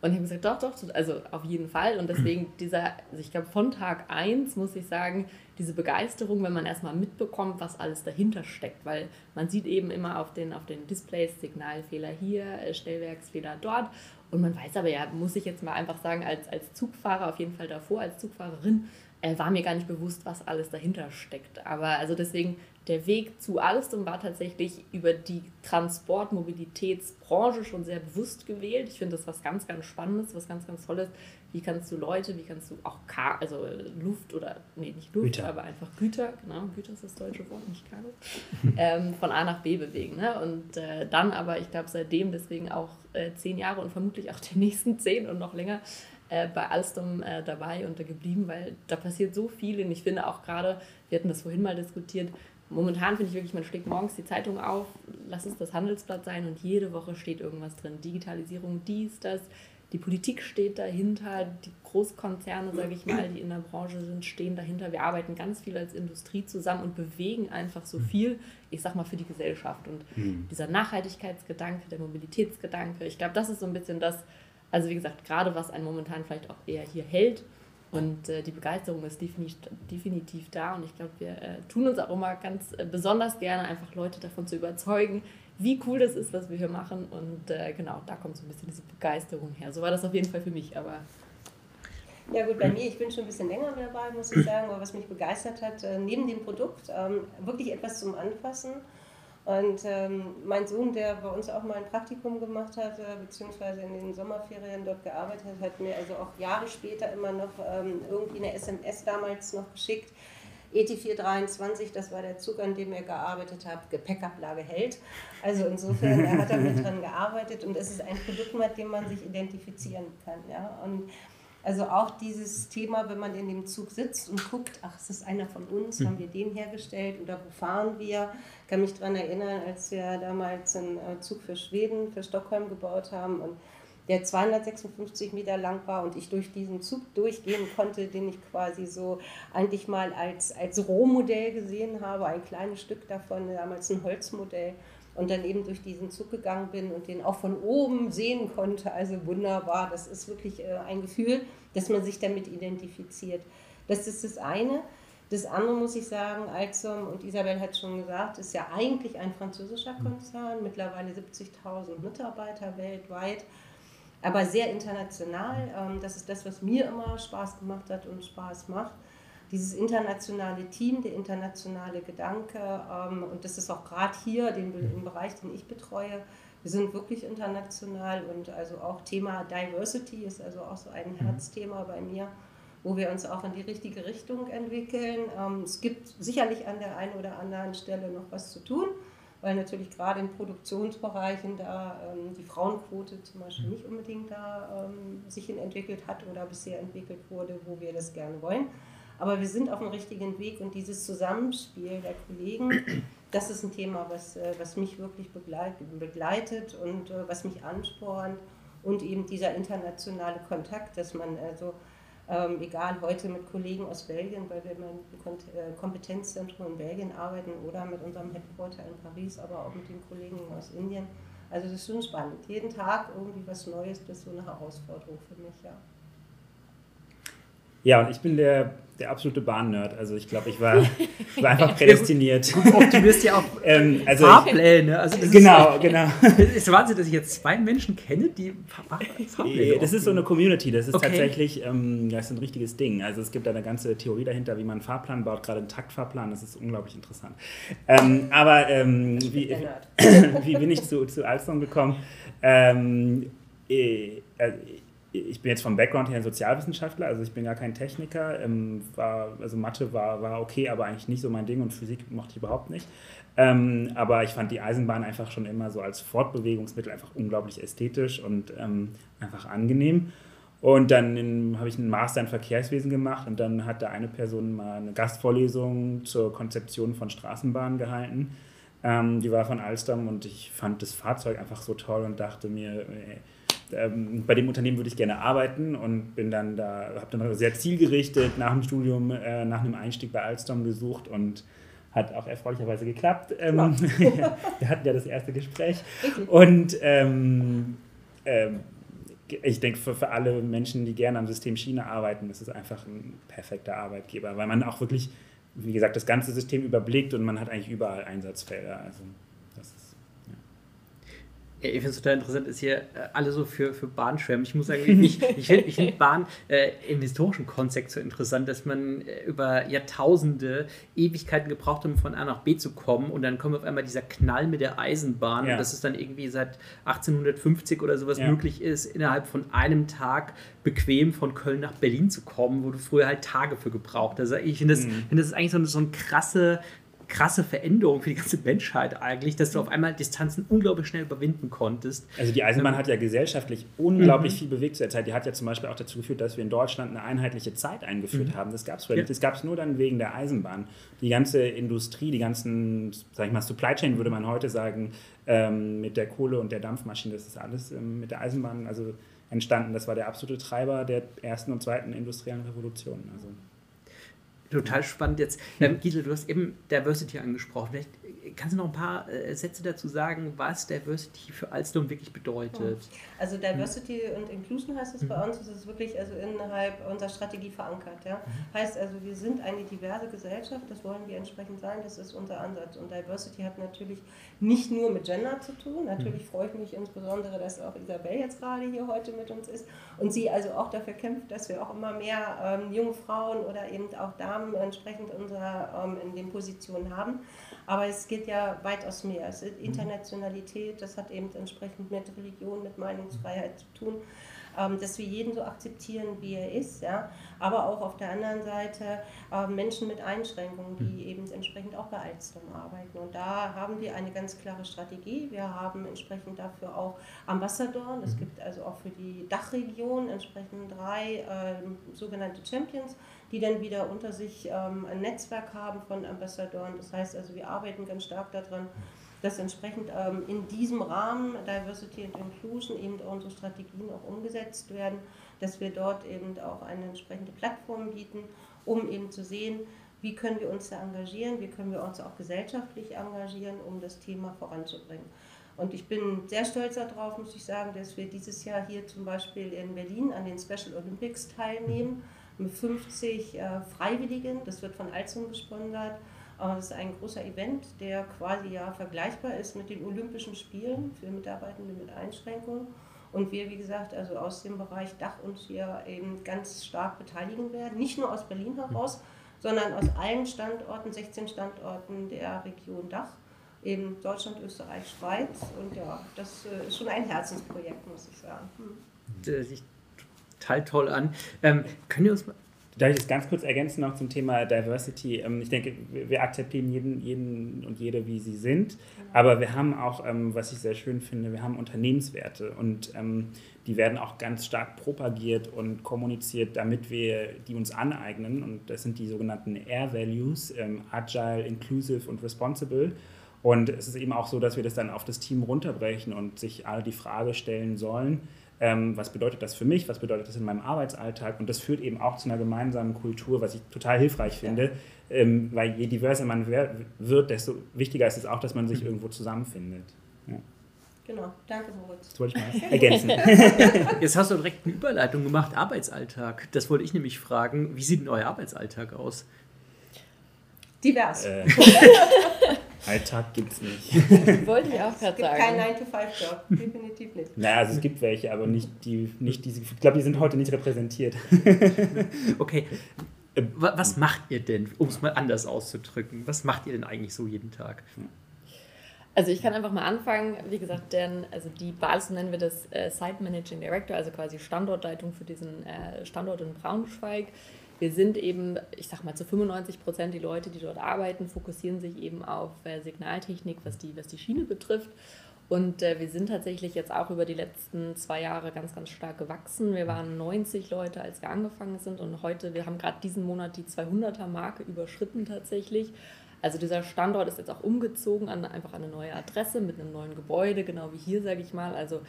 Und ich habe gesagt, doch, doch, also auf jeden Fall. Und deswegen dieser, also ich glaube, von Tag 1 muss ich sagen, diese Begeisterung, wenn man erstmal mitbekommt, was alles dahinter steckt. Weil man sieht eben immer auf den, auf den Displays Signalfehler hier, äh, Stellwerksfehler dort. Und man weiß aber ja, muss ich jetzt mal einfach sagen, als, als Zugfahrer, auf jeden Fall davor, als Zugfahrerin, äh, war mir gar nicht bewusst, was alles dahinter steckt. Aber also deswegen, der Weg zu Alstom war tatsächlich über die Transport-Mobilitätsbranche schon sehr bewusst gewählt. Ich finde das was ganz, ganz Spannendes, was ganz, ganz Tolles. Wie kannst du Leute, wie kannst du auch Car also Luft oder, nee, nicht Luft, Güter. aber einfach Güter, genau, Güter ist das deutsche Wort, nicht Cargo, ähm, von A nach B bewegen. Ne? Und äh, dann aber, ich glaube, seitdem deswegen auch äh, zehn Jahre und vermutlich auch die nächsten zehn und noch länger äh, bei Alstom äh, dabei und da geblieben, weil da passiert so viel und ich finde auch gerade, wir hatten das vorhin mal diskutiert, momentan finde ich wirklich, man schlägt morgens die Zeitung auf, lass es das Handelsblatt sein und jede Woche steht irgendwas drin. Digitalisierung, dies, das. Die Politik steht dahinter, die Großkonzerne, sage ich mal, die in der Branche sind, stehen dahinter. Wir arbeiten ganz viel als Industrie zusammen und bewegen einfach so viel, ich sag mal, für die Gesellschaft. Und mhm. dieser Nachhaltigkeitsgedanke, der Mobilitätsgedanke, ich glaube, das ist so ein bisschen das, also wie gesagt, gerade was einen momentan vielleicht auch eher hier hält. Und äh, die Begeisterung ist definitiv, da. Und ich glaube, wir äh, tun uns auch immer ganz äh, besonders gerne, einfach Leute davon zu überzeugen, wie cool das ist, was wir hier machen. Und äh, genau, da kommt so ein bisschen diese Begeisterung her. So war das auf jeden Fall für mich. Aber ja gut, bei mir, ich bin schon ein bisschen länger dabei, muss ich sagen, aber was mich begeistert hat, äh, neben dem Produkt ähm, wirklich etwas zum Anfassen und ähm, mein Sohn, der bei uns auch mal ein Praktikum gemacht hat, äh, beziehungsweise in den Sommerferien dort gearbeitet hat, hat mir also auch Jahre später immer noch ähm, irgendwie eine SMS damals noch geschickt. ET423, das war der Zug, an dem er gearbeitet hat, Gepäckablage hält. Also insofern, er hat damit dran gearbeitet und es ist ein Produkt, mit dem man sich identifizieren kann. Ja? Und also auch dieses Thema, wenn man in dem Zug sitzt und guckt, ach, ist das einer von uns, haben wir den hergestellt oder wo fahren wir? Ich kann mich daran erinnern, als wir damals einen äh, Zug für Schweden, für Stockholm gebaut haben und der 256 Meter lang war und ich durch diesen Zug durchgehen konnte, den ich quasi so eigentlich mal als, als Rohmodell gesehen habe, ein kleines Stück davon, damals ein Holzmodell und dann eben durch diesen Zug gegangen bin und den auch von oben sehen konnte. Also wunderbar, das ist wirklich äh, ein Gefühl, dass man sich damit identifiziert. Das ist das eine. Das andere muss ich sagen, Alzom, und Isabel hat schon gesagt, ist ja eigentlich ein französischer Konzern, mittlerweile 70.000 Mitarbeiter weltweit, aber sehr international. Ähm, das ist das, was mir immer Spaß gemacht hat und Spaß macht dieses internationale Team, der internationale Gedanke, ähm, und das ist auch gerade hier den, im Bereich, den ich betreue, wir sind wirklich international und also auch Thema Diversity ist also auch so ein mhm. Herzthema bei mir, wo wir uns auch in die richtige Richtung entwickeln. Ähm, es gibt sicherlich an der einen oder anderen Stelle noch was zu tun, weil natürlich gerade in Produktionsbereichen da ähm, die Frauenquote zum Beispiel mhm. nicht unbedingt da ähm, sich entwickelt hat oder bisher entwickelt wurde, wo wir das gerne wollen. Aber wir sind auf dem richtigen Weg und dieses Zusammenspiel der Kollegen, das ist ein Thema, was, äh, was mich wirklich begleitet und äh, was mich anspornt. Und eben dieser internationale Kontakt, dass man also, ähm, egal heute mit Kollegen aus Belgien, weil wir im äh, Kompetenzzentrum in Belgien arbeiten oder mit unserem Headquarter in Paris, aber auch mit den Kollegen aus Indien. Also das ist schon spannend. Jeden Tag irgendwie was Neues, das ist so eine Herausforderung für mich, ja. Ja, und ich bin der, der absolute Bahn-Nerd. Also ich glaube, ich war, ich war einfach prädestiniert. Gut, optimierst ja auch ähm, also Fahrpläne. Also das genau, ist, genau. Es ist Wahnsinn, dass ich jetzt zwei Menschen kenne, die Fahrpläne Das ist so eine Community. Das ist okay. tatsächlich ähm, das ist ein richtiges Ding. Also es gibt da eine ganze Theorie dahinter, wie man einen Fahrplan baut, gerade einen Taktfahrplan. Das ist unglaublich interessant. Ähm, aber ähm, wie, wie bin ich zu, zu Alstom gekommen? Ähm, äh, äh, ich bin jetzt vom Background her ein Sozialwissenschaftler, also ich bin gar kein Techniker. Ähm, war, also Mathe war, war okay, aber eigentlich nicht so mein Ding und Physik mochte ich überhaupt nicht. Ähm, aber ich fand die Eisenbahn einfach schon immer so als Fortbewegungsmittel einfach unglaublich ästhetisch und ähm, einfach angenehm. Und dann habe ich einen Master in Verkehrswesen gemacht und dann hat da eine Person mal eine Gastvorlesung zur Konzeption von Straßenbahnen gehalten. Ähm, die war von Alstom und ich fand das Fahrzeug einfach so toll und dachte mir, ey, ähm, bei dem Unternehmen würde ich gerne arbeiten und bin dann da, habe dann sehr zielgerichtet nach dem Studium, äh, nach einem Einstieg bei Alstom gesucht und hat auch erfreulicherweise geklappt. Ähm, Wir hatten ja das erste Gespräch. Und ähm, ähm, ich denke, für, für alle Menschen, die gerne am System Schiene arbeiten, ist es einfach ein perfekter Arbeitgeber, weil man auch wirklich, wie gesagt, das ganze System überblickt und man hat eigentlich überall Einsatzfelder. Also ja, ich finde es total interessant, ist hier äh, alle so für, für Bahn schwärmen. Ich muss sagen, ich, ich finde ich find Bahn äh, im historischen Kontext so interessant, dass man äh, über Jahrtausende Ewigkeiten gebraucht hat, um von A nach B zu kommen. Und dann kommt auf einmal dieser Knall mit der Eisenbahn. Ja. Und dass es dann irgendwie seit 1850 oder sowas ja. möglich ist, innerhalb von einem Tag bequem von Köln nach Berlin zu kommen, wo du früher halt Tage für gebraucht hast. Also ich finde das, mhm. find das ist eigentlich so so eine krasse krasse Veränderung für die ganze Menschheit eigentlich, dass du auf einmal Distanzen unglaublich schnell überwinden konntest. Also die Eisenbahn ähm, hat ja gesellschaftlich unglaublich mhm. viel bewegt zu der Zeit. Die hat ja zum Beispiel auch dazu geführt, dass wir in Deutschland eine einheitliche Zeit eingeführt mhm. haben. Das gab es vorher ja. nicht. Das gab es nur dann wegen der Eisenbahn. Die ganze Industrie, die ganzen, sag ich mal, Supply Chain würde man heute sagen, ähm, mit der Kohle und der Dampfmaschine, das ist alles ähm, mit der Eisenbahn also entstanden. Das war der absolute Treiber der ersten und zweiten industriellen Revolution. Also Total spannend jetzt. Ähm, Gisela, du hast eben Diversity angesprochen. Vielleicht kannst du noch ein paar äh, Sätze dazu sagen, was Diversity für Alstom wirklich bedeutet? Also Diversity mhm. und Inclusion heißt es mhm. bei uns. Das ist wirklich also innerhalb unserer Strategie verankert. Ja? Mhm. Heißt also, wir sind eine diverse Gesellschaft, das wollen wir entsprechend sein, das ist unser Ansatz. Und Diversity hat natürlich nicht nur mit Gender zu tun. Natürlich mhm. freue ich mich insbesondere, dass auch Isabel jetzt gerade hier heute mit uns ist und sie also auch dafür kämpft, dass wir auch immer mehr ähm, junge Frauen oder eben auch Damen entsprechend unserer, ähm, in den Positionen haben. Aber es geht ja weitaus mehr. Es ist. Internationalität, das hat eben entsprechend mit Religion, mit Meinungsfreiheit zu tun. Ähm, dass wir jeden so akzeptieren, wie er ist, ja? aber auch auf der anderen Seite ähm, Menschen mit Einschränkungen, die mhm. eben entsprechend auch bei Alstom arbeiten. Und da haben wir eine ganz klare Strategie. Wir haben entsprechend dafür auch Ambassadoren. Es mhm. gibt also auch für die Dachregion entsprechend drei äh, sogenannte Champions, die dann wieder unter sich ähm, ein Netzwerk haben von Ambassadoren. Das heißt also, wir arbeiten ganz stark daran, dass entsprechend ähm, in diesem Rahmen Diversity and Inclusion eben unsere Strategien auch umgesetzt werden, dass wir dort eben auch eine entsprechende Plattform bieten, um eben zu sehen, wie können wir uns da engagieren, wie können wir uns auch gesellschaftlich engagieren, um das Thema voranzubringen. Und ich bin sehr stolz darauf, muss ich sagen, dass wir dieses Jahr hier zum Beispiel in Berlin an den Special Olympics teilnehmen mit 50 äh, Freiwilligen. Das wird von Alzum gesponsert das ist ein großer Event, der quasi ja vergleichbar ist mit den Olympischen Spielen für Mitarbeitende mit Einschränkungen. Und wir, wie gesagt, also aus dem Bereich Dach uns hier eben ganz stark beteiligen werden. Nicht nur aus Berlin heraus, sondern aus allen Standorten, 16 Standorten der Region Dach. Eben Deutschland, Österreich, Schweiz. Und ja, das äh, ist schon ein Herzensprojekt, muss ich sagen. Hm. Total toll an. Ähm, können wir uns mal Darf ich das ganz kurz ergänzen noch zum Thema Diversity? Ähm, ich denke, wir akzeptieren jeden, jeden und jede, wie sie sind. Aber wir haben auch, ähm, was ich sehr schön finde, wir haben Unternehmenswerte und ähm, die werden auch ganz stark propagiert und kommuniziert, damit wir die uns aneignen. Und das sind die sogenannten Air Values, Agile, Inclusive und Responsible. Und es ist eben auch so, dass wir das dann auf das Team runterbrechen und sich alle die Frage stellen sollen, ähm, was bedeutet das für mich, was bedeutet das in meinem Arbeitsalltag und das führt eben auch zu einer gemeinsamen Kultur, was ich total hilfreich finde, ja. ähm, weil je diverser man wird, desto wichtiger ist es auch, dass man sich mhm. irgendwo zusammenfindet. Ja. Genau, danke Moritz. Das wollte ich mal ergänzen. Jetzt hast du direkt eine Überleitung gemacht, Arbeitsalltag. Das wollte ich nämlich fragen. Wie sieht denn euer Arbeitsalltag aus? Divers. Äh. Alltag gibt es nicht. Wollte ich auch gerade sagen. Kein 9-to-5-Job, definitiv nicht. Naja, also es gibt welche, aber nicht die, nicht diese, ich glaube, die sind heute nicht repräsentiert. okay. Was macht ihr denn, um es mal anders auszudrücken? Was macht ihr denn eigentlich so jeden Tag? Also ich kann einfach mal anfangen, wie gesagt, denn also die Basis nennen wir das äh, Site Managing Director, also quasi Standortleitung für diesen äh, Standort in Braunschweig wir sind eben, ich sag mal, zu 95 Prozent die Leute, die dort arbeiten, fokussieren sich eben auf äh, Signaltechnik, was die, was die Schiene betrifft. Und äh, wir sind tatsächlich jetzt auch über die letzten zwei Jahre ganz, ganz stark gewachsen. Wir waren 90 Leute, als wir angefangen sind und heute, wir haben gerade diesen Monat die 200er-Marke überschritten tatsächlich. Also dieser Standort ist jetzt auch umgezogen an einfach eine neue Adresse mit einem neuen Gebäude, genau wie hier, sage ich mal. Also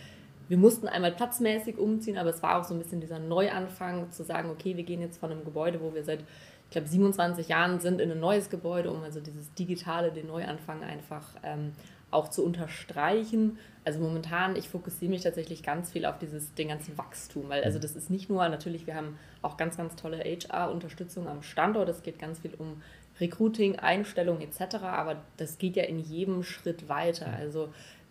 wir mussten einmal platzmäßig umziehen, aber es war auch so ein bisschen dieser Neuanfang zu sagen, okay, wir gehen jetzt von einem Gebäude, wo wir seit ich glaube, 27 Jahren sind in ein neues Gebäude, um also dieses Digitale, den Neuanfang einfach ähm, auch zu unterstreichen. Also momentan, ich fokussiere mich tatsächlich ganz viel auf dieses, den ganzen Wachstum, weil also das ist nicht nur, natürlich, wir haben auch ganz, ganz tolle HR-Unterstützung am Standort, es geht ganz viel um Recruiting, Einstellung etc., aber das geht ja in jedem Schritt weiter. Also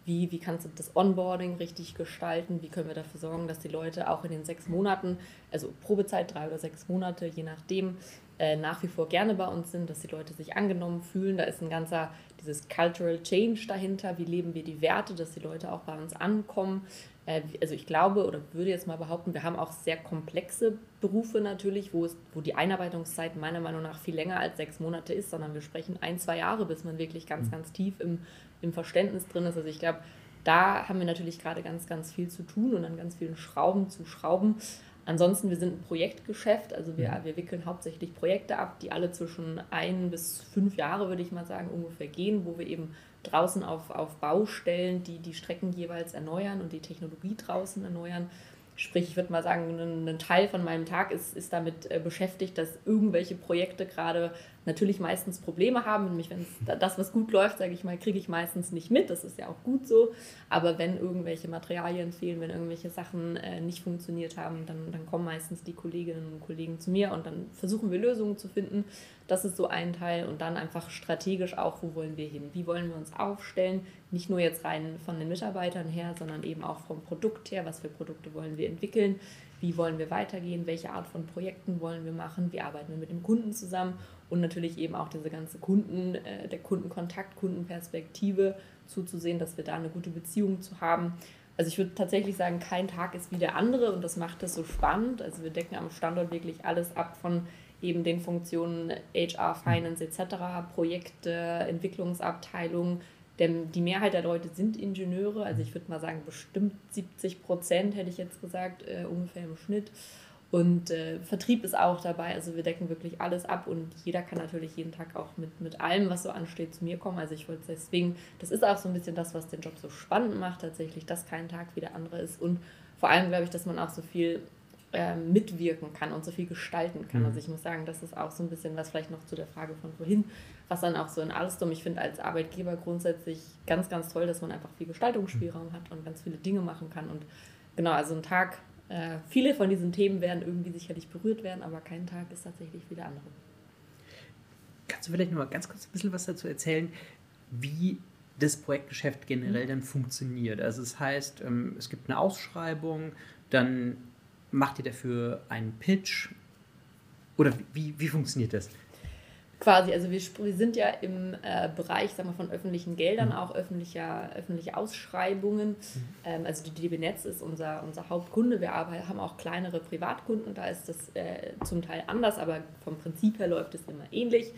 wie, wie kannst du das Onboarding richtig gestalten, wie können wir dafür sorgen, dass die Leute auch in den sechs Monaten, also Probezeit drei oder sechs Monate, je nachdem, äh, nach wie vor gerne bei uns sind, dass die Leute sich angenommen fühlen. Da ist ein ganzer, dieses Cultural Change dahinter, wie leben wir die Werte, dass die Leute auch bei uns ankommen. Äh, also ich glaube oder würde jetzt mal behaupten, wir haben auch sehr komplexe Berufe natürlich, wo, es, wo die Einarbeitungszeit meiner Meinung nach viel länger als sechs Monate ist, sondern wir sprechen ein, zwei Jahre, bis man wirklich ganz, mhm. ganz tief im, im Verständnis drin ist. Also ich glaube, da haben wir natürlich gerade ganz, ganz viel zu tun und an ganz vielen Schrauben zu schrauben. Ansonsten, wir sind ein Projektgeschäft, also wir, mhm. wir wickeln hauptsächlich Projekte ab, die alle zwischen ein bis fünf Jahre, würde ich mal sagen, ungefähr gehen, wo wir eben draußen auf, auf Baustellen, die die Strecken jeweils erneuern und die Technologie draußen erneuern, Sprich, ich würde mal sagen, ein, ein, Teil von meinem Tag ist, ist damit äh, beschäftigt, dass irgendwelche Projekte gerade natürlich meistens Probleme haben. Nämlich, wenn das, was gut läuft, sage ich mal, kriege ich meistens nicht mit. Das ist ja auch gut so. Aber wenn irgendwelche Materialien fehlen, wenn irgendwelche Sachen äh, nicht funktioniert haben, dann, dann kommen meistens die Kolleginnen und Kollegen zu mir und dann versuchen wir Lösungen zu finden. Das ist so ein Teil. Und dann einfach strategisch auch, wo wollen wir hin? Wie wollen wir uns aufstellen? Nicht nur jetzt rein von den Mitarbeitern her, sondern eben auch vom Produkt her. Was für Produkte wollen wir entwickeln? Wie wollen wir weitergehen? Welche Art von Projekten wollen wir machen? Wie arbeiten wir mit dem Kunden zusammen? Und natürlich eben auch diese ganze Kunden, äh, der Kundenkontakt, Kundenperspektive zuzusehen, dass wir da eine gute Beziehung zu haben. Also ich würde tatsächlich sagen, kein Tag ist wie der andere und das macht es so spannend. Also wir decken am Standort wirklich alles ab von eben den Funktionen HR, Finance etc., Projekte, Entwicklungsabteilungen, denn die Mehrheit der Leute sind Ingenieure, also ich würde mal sagen, bestimmt 70 Prozent hätte ich jetzt gesagt, äh, ungefähr im Schnitt. Und äh, Vertrieb ist auch dabei, also wir decken wirklich alles ab und jeder kann natürlich jeden Tag auch mit, mit allem, was so ansteht, zu mir kommen. Also ich wollte deswegen, das ist auch so ein bisschen das, was den Job so spannend macht, tatsächlich, dass kein Tag wie der andere ist und vor allem glaube ich, dass man auch so viel äh, mitwirken kann und so viel gestalten kann. Mhm. Also ich muss sagen, das ist auch so ein bisschen was vielleicht noch zu der Frage von vorhin, was dann auch so in Alstom, ich finde als Arbeitgeber grundsätzlich ganz, ganz toll, dass man einfach viel Gestaltungsspielraum hat und ganz viele Dinge machen kann. Und genau, also ein Tag, äh, viele von diesen Themen werden irgendwie sicherlich berührt werden, aber kein Tag ist tatsächlich wie der andere. Kannst du vielleicht noch mal ganz kurz ein bisschen was dazu erzählen, wie das Projektgeschäft generell mhm. dann funktioniert? Also es das heißt, ähm, es gibt eine Ausschreibung, dann macht ihr dafür einen Pitch? Oder wie, wie funktioniert das? Quasi, also wir, wir sind ja im äh, Bereich sagen wir, von öffentlichen Geldern, mhm. auch öffentlicher, öffentliche Ausschreibungen. Mhm. Ähm, also die DB Netz ist unser, unser Hauptkunde. Wir haben auch kleinere Privatkunden, da ist das äh, zum Teil anders, aber vom Prinzip her läuft es immer ähnlich.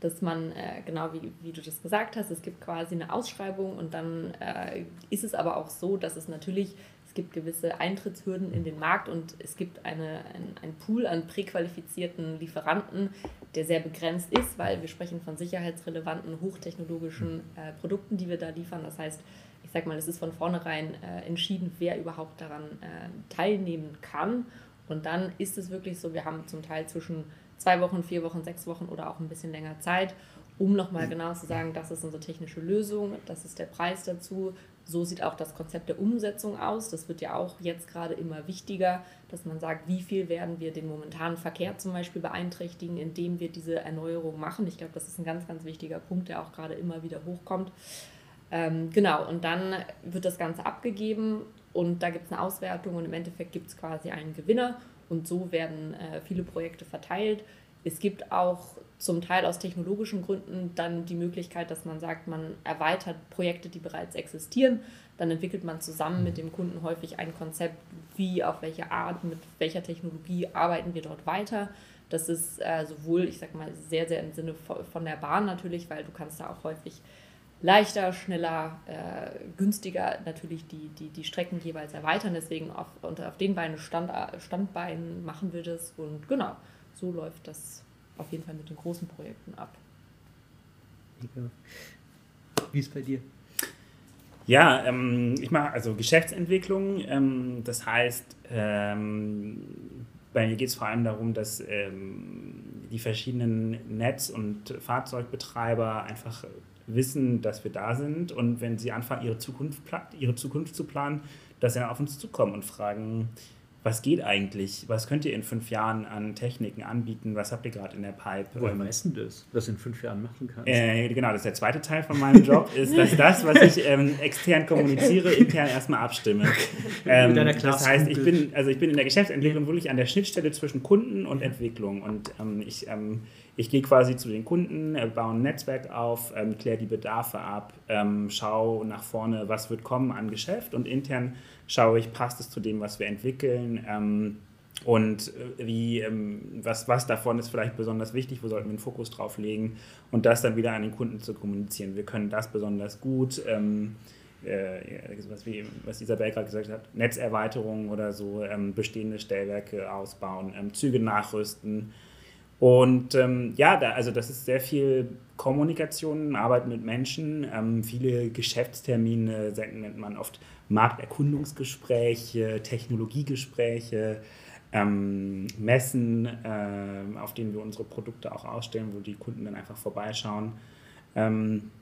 Dass man, äh, genau wie, wie du das gesagt hast, es gibt quasi eine Ausschreibung und dann äh, ist es aber auch so, dass es natürlich es gibt gewisse Eintrittshürden in den Markt und es gibt eine, ein, ein Pool an präqualifizierten Lieferanten, der sehr begrenzt ist, weil wir sprechen von sicherheitsrelevanten, hochtechnologischen äh, Produkten, die wir da liefern. Das heißt, ich sage mal, es ist von vornherein äh, entschieden, wer überhaupt daran äh, teilnehmen kann. Und dann ist es wirklich so, wir haben zum Teil zwischen zwei Wochen, vier Wochen, sechs Wochen oder auch ein bisschen länger Zeit, um nochmal genau zu sagen, das ist unsere technische Lösung, das ist der Preis dazu, so sieht auch das Konzept der Umsetzung aus. Das wird ja auch jetzt gerade immer wichtiger, dass man sagt, wie viel werden wir den momentanen Verkehr zum Beispiel beeinträchtigen, indem wir diese Erneuerung machen. Ich glaube, das ist ein ganz, ganz wichtiger Punkt, der auch gerade immer wieder hochkommt. Ähm, genau, und dann wird das Ganze abgegeben und da gibt es eine Auswertung und im Endeffekt gibt es quasi einen Gewinner und so werden äh, viele Projekte verteilt. Es gibt auch zum Teil aus technologischen Gründen dann die Möglichkeit, dass man sagt, man erweitert Projekte, die bereits existieren. Dann entwickelt man zusammen mit dem Kunden häufig ein Konzept, wie, auf welche Art, mit welcher Technologie arbeiten wir dort weiter. Das ist äh, sowohl, ich sag mal, sehr, sehr im Sinne von der Bahn natürlich, weil du kannst da auch häufig leichter, schneller, äh, günstiger natürlich die, die, die Strecken jeweils erweitern. Deswegen auf, unter, auf den beiden Stand, Standbeinen machen wir das und genau so läuft das auf jeden Fall mit den großen Projekten ab. Wie ist es bei dir? Ja, ähm, ich mache also Geschäftsentwicklung. Ähm, das heißt, ähm, bei mir geht es vor allem darum, dass ähm, die verschiedenen Netz- und Fahrzeugbetreiber einfach wissen, dass wir da sind und wenn sie anfangen, ihre Zukunft, ihre Zukunft zu planen, dass sie dann auf uns zukommen und fragen, was geht eigentlich? Was könnt ihr in fünf Jahren an Techniken anbieten? Was habt ihr gerade in der Pipe? Woher ähm, weißt du das, was du in fünf Jahren machen kannst? Äh, genau, das ist der zweite Teil von meinem Job, ist, dass das, was ich ähm, extern kommuniziere, intern erstmal abstimme. Ähm, das heißt, ich bin, also ich bin in der Geschäftsentwicklung wirklich an der Schnittstelle zwischen Kunden und Entwicklung und ähm, ich ähm, ich gehe quasi zu den Kunden, äh, baue ein Netzwerk auf, ähm, kläre die Bedarfe ab, ähm, schaue nach vorne, was wird kommen an Geschäft und intern schaue ich, passt es zu dem, was wir entwickeln ähm, und äh, wie, ähm, was, was davon ist vielleicht besonders wichtig, wo sollten wir den Fokus drauf legen und das dann wieder an den Kunden zu kommunizieren. Wir können das besonders gut. Ähm, äh, was, wie, was Isabel gerade gesagt hat, Netzerweiterungen oder so, ähm, bestehende Stellwerke ausbauen, Züge nachrüsten, und ähm, ja, da, also das ist sehr viel Kommunikation, Arbeit mit Menschen, ähm, viele Geschäftstermine, nennt man oft Markterkundungsgespräche, Technologiegespräche, ähm, Messen, äh, auf denen wir unsere Produkte auch ausstellen, wo die Kunden dann einfach vorbeischauen. Ähm,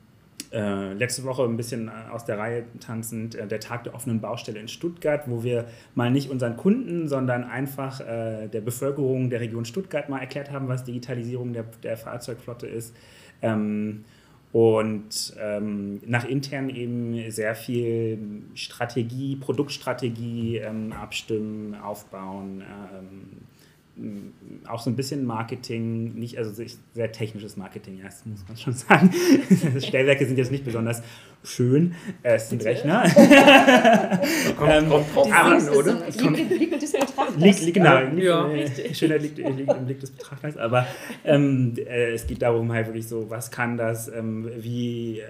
äh, letzte Woche ein bisschen äh, aus der Reihe tanzend, äh, der Tag der offenen Baustelle in Stuttgart, wo wir mal nicht unseren Kunden, sondern einfach äh, der Bevölkerung der Region Stuttgart mal erklärt haben, was Digitalisierung der, der Fahrzeugflotte ist. Ähm, und ähm, nach intern eben sehr viel Strategie, Produktstrategie ähm, abstimmen, aufbauen, ähm, auch so ein bisschen Marketing, nicht, also sehr technisches Marketing, ja, das muss man schon sagen. Stellwerke sind jetzt nicht besonders schön, äh, es sind Rechner. kommt, ähm, kommt drauf an, oder? Liegt im Blick des Betrachters. Liegt, genau, ja. äh, Schönheit liegt, liegt, im Blick des Betrachters, aber ähm, äh, es geht darum halt wirklich so, was kann das, ähm, wie, äh,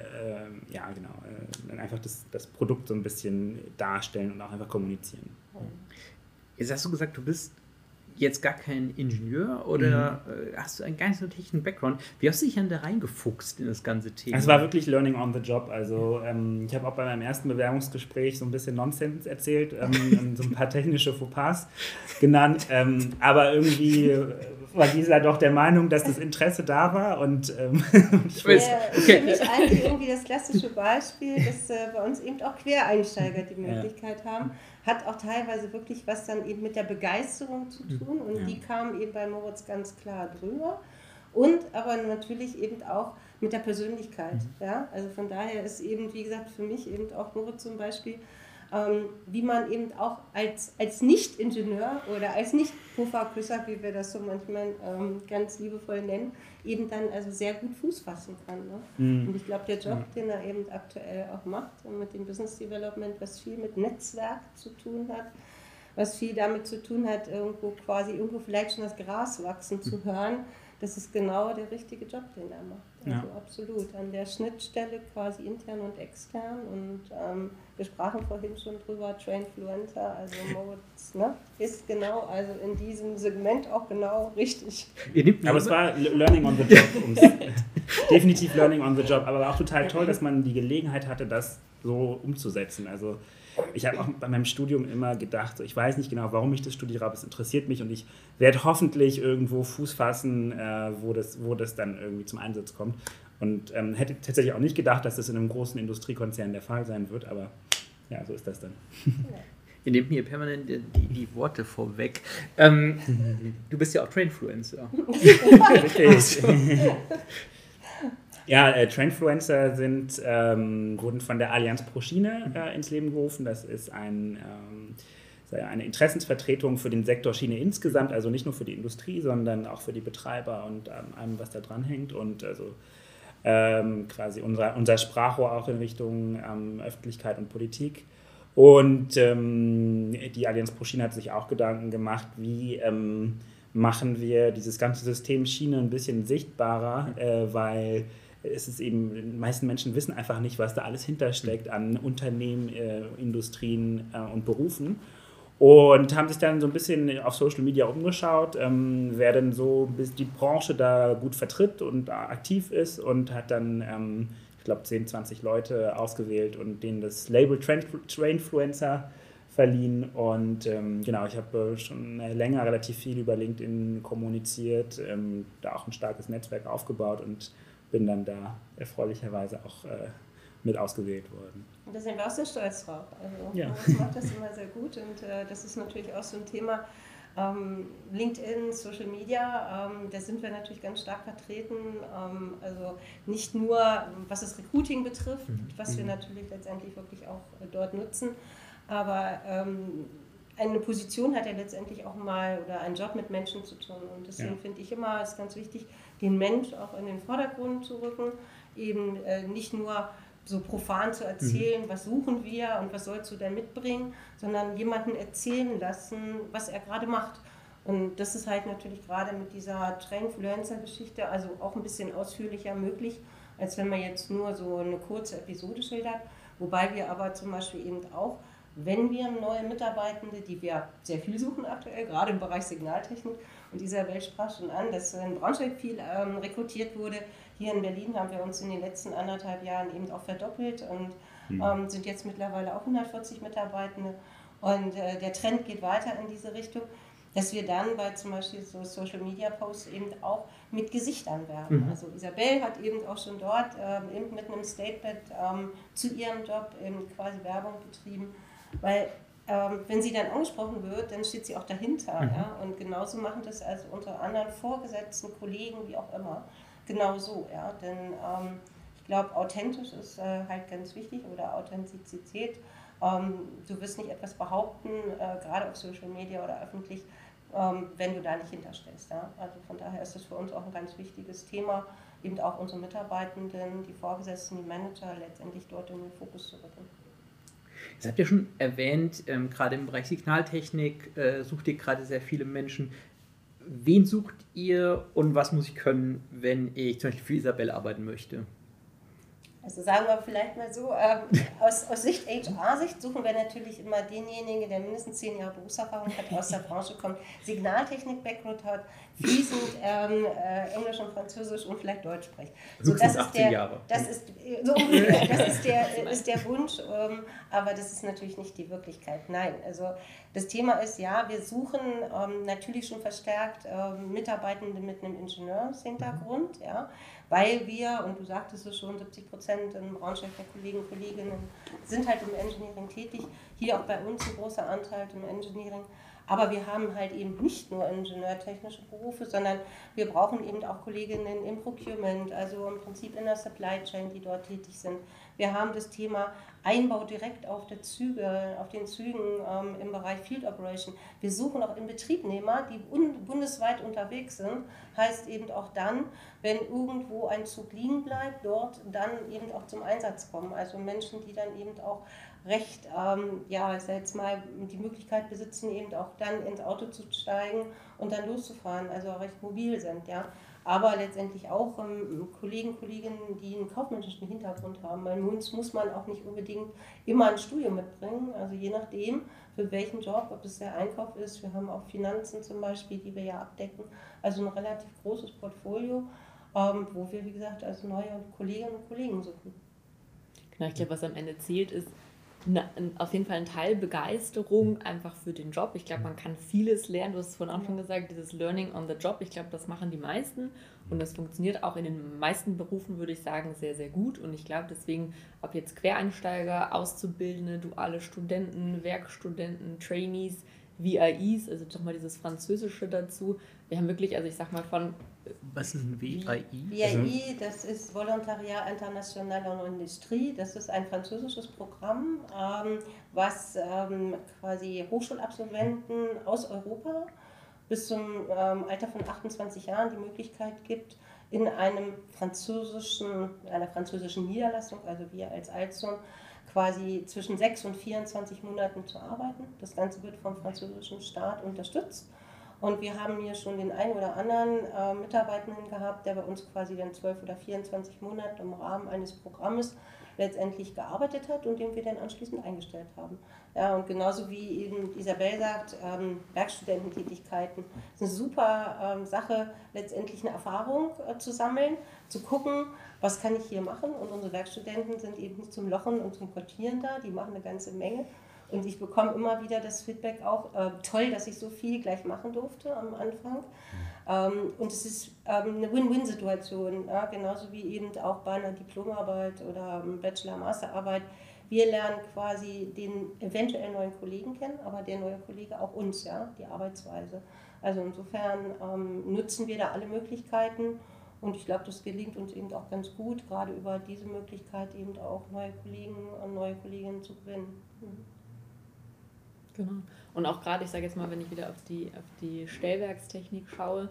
ja genau, äh, dann einfach das, das Produkt so ein bisschen darstellen und auch einfach kommunizieren. Jetzt hast du gesagt, du bist jetzt gar kein Ingenieur oder mhm. Äh, hast du einen ganz so technischen Background? Wie hast du dich dann da reingefuchst in das ganze Thema? Es war wirklich Learning on the Job. Also ähm, ich habe auch bei meinem ersten Bewerbungsgespräch so ein bisschen Nonsens erzählt, ähm, so ein paar technische Fauxpas genannt. Ähm, aber irgendwie war Gisela doch der Meinung, dass das Interesse da war und ähm, ich weiß, okay. Für mich eigentlich irgendwie das klassische Beispiel, dass äh, bei uns eben auch Quereinsteiger die Möglichkeit ja. haben hat auch teilweise wirklich was dann eben mit der Begeisterung zu mhm. tun und ja. die kam eben bei Moritz ganz klar drüber und aber natürlich eben auch mit der Persönlichkeit. Mhm. Ja? Also von daher ist eben, wie gesagt, für mich eben auch Moritz zum Beispiel ähm, wie man eben auch als, als Nicht-Ingenieur oder als Nicht-Pufferküsser, wie wir das so manchmal ähm, ganz liebevoll nennen, eben dann also sehr gut Fuß fassen kann. Ne? Mhm. Und ich glaube, der Job, den er eben aktuell auch macht mit dem Business Development, was viel mit Netzwerk zu tun hat, was viel damit zu tun hat, irgendwo quasi irgendwo vielleicht schon das Gras wachsen zu mhm. hören, das ist genau der richtige Job, den er macht. Also ja. absolut. An der Schnittstelle quasi intern und extern. Und ähm, wir sprachen vorhin schon drüber, Trainfluencer, also Moritz, ne, ist genau, also in diesem Segment auch genau richtig. Aber es war Learning on the Job. definitiv Learning on the Job. Aber auch total toll, dass man die Gelegenheit hatte, das so umzusetzen. Also ich habe auch bei meinem Studium immer gedacht, ich weiß nicht genau, warum ich das studiere, aber es interessiert mich und ich werde hoffentlich irgendwo Fuß fassen, äh, wo, das, wo das dann irgendwie zum Einsatz kommt. Und ähm, hätte tatsächlich auch nicht gedacht, dass das in einem großen Industriekonzern der Fall sein wird, aber ja, so ist das dann. Ihr nehmt mir permanent die, die Worte vorweg. Ähm, du bist ja auch Trainfluencer. Richtig. Ja, äh, Trainfluencer sind, ähm, wurden von der Allianz Pro Schiene äh, ins Leben gerufen. Das ist ein, ähm, eine Interessensvertretung für den Sektor Schiene insgesamt, also nicht nur für die Industrie, sondern auch für die Betreiber und ähm, allem, was da dran hängt. Und also ähm, quasi unser, unser Sprachrohr auch in Richtung ähm, Öffentlichkeit und Politik. Und ähm, die Allianz Pro Schiene hat sich auch Gedanken gemacht, wie machen wir dieses ganze System Schiene ein bisschen sichtbarer, äh, weil es ist eben, die meisten Menschen wissen einfach nicht, was da alles hintersteckt an Unternehmen, äh, Industrien äh, und Berufen. Und haben sich dann so ein bisschen auf Social Media umgeschaut, ähm, wer denn so die Branche da gut vertritt und aktiv ist und hat dann, ähm, ich glaube, 10, 20 Leute ausgewählt und denen das Label Trainfluencer verliehen. Und ähm, genau, ich habe schon länger relativ viel über LinkedIn kommuniziert, ähm, da auch ein starkes Netzwerk aufgebaut und bin dann da erfreulicherweise auch äh, mit ausgewählt worden. Da sind wir auch sehr stolz drauf. Also ja. das macht das immer sehr gut und äh, das ist natürlich auch so ein Thema. Ähm, LinkedIn, Social Media, ähm, da sind wir natürlich ganz stark vertreten. Ähm, also nicht nur was das Recruiting betrifft, mhm. was wir mhm. natürlich letztendlich wirklich auch äh, dort nutzen, aber ähm, eine Position hat ja letztendlich auch mal oder einen Job mit Menschen zu tun. Und deswegen ja. finde ich immer, es ist ganz wichtig, den Mensch auch in den Vordergrund zu rücken. Eben äh, nicht nur so profan zu erzählen, mhm. was suchen wir und was sollst du denn mitbringen, sondern jemanden erzählen lassen, was er gerade macht. Und das ist halt natürlich gerade mit dieser Trainfluencer-Geschichte also auch ein bisschen ausführlicher möglich, als wenn man jetzt nur so eine kurze Episode schildert. Wobei wir aber zum Beispiel eben auch wenn wir neue Mitarbeitende, die wir sehr viel suchen aktuell, gerade im Bereich Signaltechnik, Isabel sprach schon an, dass in Braunschweig viel ähm, rekrutiert wurde. Hier in Berlin haben wir uns in den letzten anderthalb Jahren eben auch verdoppelt und mhm. ähm, sind jetzt mittlerweile auch 140 Mitarbeitende. Und äh, der Trend geht weiter in diese Richtung, dass wir dann bei zum Beispiel so Social Media Posts eben auch mit Gesichtern werben. Mhm. Also Isabel hat eben auch schon dort ähm, eben mit einem Statement ähm, zu ihrem Job eben quasi Werbung betrieben weil ähm, wenn sie dann angesprochen wird, dann steht sie auch dahinter. Mhm. Ja? Und genauso machen das also unsere anderen Vorgesetzten, Kollegen, wie auch immer, genauso. Ja? Denn ähm, ich glaube, authentisch ist äh, halt ganz wichtig oder Authentizität. Ähm, du wirst nicht etwas behaupten, äh, gerade auf Social Media oder öffentlich, ähm, wenn du da nicht hinterstellst. Ja? Also von daher ist das für uns auch ein ganz wichtiges Thema, eben auch unsere Mitarbeitenden, die Vorgesetzten, die Manager letztendlich dort in den Fokus zu rücken. Das habt ihr schon erwähnt, ähm, gerade im Bereich Signaltechnik äh, sucht ihr gerade sehr viele Menschen. Wen sucht ihr und was muss ich können, wenn ich zum Beispiel für Isabelle arbeiten möchte? Also sagen wir vielleicht mal so, ähm, aus, aus Sicht HR-Sicht suchen wir natürlich immer denjenigen, der mindestens zehn Jahre Berufserfahrung hat, aus der Branche kommt, Signaltechnik-Background hat, fließend ähm, äh, Englisch und Französisch und vielleicht Deutsch spricht. So, das ist der, Jahre. Das ist, so ungefähr, das ist der, ist der Wunsch, ähm, aber das ist natürlich nicht die Wirklichkeit. Nein, also das Thema ist ja, wir suchen ähm, natürlich schon verstärkt ähm, Mitarbeitende mit einem Ingenieurshintergrund, ja, weil wir, und du sagtest es schon, 70 Prozent im Braunschweig der Kollegen und Kolleginnen sind halt im Engineering tätig. Hier auch bei uns ein großer Anteil im Engineering. Aber wir haben halt eben nicht nur ingenieurtechnische Berufe, sondern wir brauchen eben auch Kolleginnen im Procurement, also im Prinzip in der Supply Chain, die dort tätig sind. Wir haben das Thema Einbau direkt auf, der Züge, auf den Zügen ähm, im Bereich Field Operation. Wir suchen auch Inbetriebnehmer, die bundesweit unterwegs sind. Heißt eben auch dann, wenn irgendwo ein Zug liegen bleibt, dort dann eben auch zum Einsatz kommen. Also Menschen, die dann eben auch recht, ähm, ja, ich sag jetzt mal, die Möglichkeit besitzen, eben auch dann ins Auto zu steigen und dann loszufahren, also recht mobil sind, ja. Aber letztendlich auch ähm, Kollegen, Kolleginnen, die einen kaufmännischen Hintergrund haben. Bei uns muss man auch nicht unbedingt immer ein Studium mitbringen, also je nachdem, für welchen Job, ob es der Einkauf ist. Wir haben auch Finanzen zum Beispiel, die wir ja abdecken, also ein relativ großes Portfolio, ähm, wo wir, wie gesagt, als neue Kolleginnen und Kollegen suchen. Genau, ich glaube, was am Ende zählt, ist, eine, auf jeden Fall ein Teil Begeisterung einfach für den Job. Ich glaube, man kann vieles lernen. Du hast es vorhin auch schon gesagt, dieses Learning on the Job. Ich glaube, das machen die meisten und das funktioniert auch in den meisten Berufen, würde ich sagen, sehr, sehr gut. Und ich glaube deswegen, ob jetzt Quereinsteiger, Auszubildende, duale Studenten, Werkstudenten, Trainees, VIEs, also doch mal dieses Französische dazu. Wir haben wirklich, also ich sag mal von was ist ein WII? WII, das ist Volontariat International en Industrie. Das ist ein französisches Programm, ähm, was ähm, quasi Hochschulabsolventen aus Europa bis zum ähm, Alter von 28 Jahren die Möglichkeit gibt, in einem französischen, einer französischen Niederlassung, also wir als Alzon, quasi zwischen 6 und 24 Monaten zu arbeiten. Das Ganze wird vom französischen Staat unterstützt. Und wir haben hier schon den einen oder anderen äh, Mitarbeitenden gehabt, der bei uns quasi dann 12 oder 24 Monate im Rahmen eines Programmes letztendlich gearbeitet hat und den wir dann anschließend eingestellt haben. Ja, und genauso wie eben Isabel sagt, ähm, Werkstudententätigkeiten ist eine super ähm, Sache, letztendlich eine Erfahrung äh, zu sammeln, zu gucken, was kann ich hier machen. Und unsere Werkstudenten sind eben nicht zum Lochen und zum Quartieren da, die machen eine ganze Menge. Und ich bekomme immer wieder das Feedback auch, äh, toll, dass ich so viel gleich machen durfte am Anfang. Ähm, und es ist ähm, eine Win-Win-Situation, ja, genauso wie eben auch bei einer Diplomarbeit oder Bachelor-Masterarbeit. Wir lernen quasi den eventuell neuen Kollegen kennen, aber der neue Kollege auch uns, ja, die Arbeitsweise. Also insofern ähm, nutzen wir da alle Möglichkeiten und ich glaube, das gelingt uns eben auch ganz gut, gerade über diese Möglichkeit eben auch neue Kollegen und neue Kolleginnen zu gewinnen. Mhm. Genau. Und auch gerade, ich sage jetzt mal, wenn ich wieder auf die, auf die Stellwerkstechnik schaue,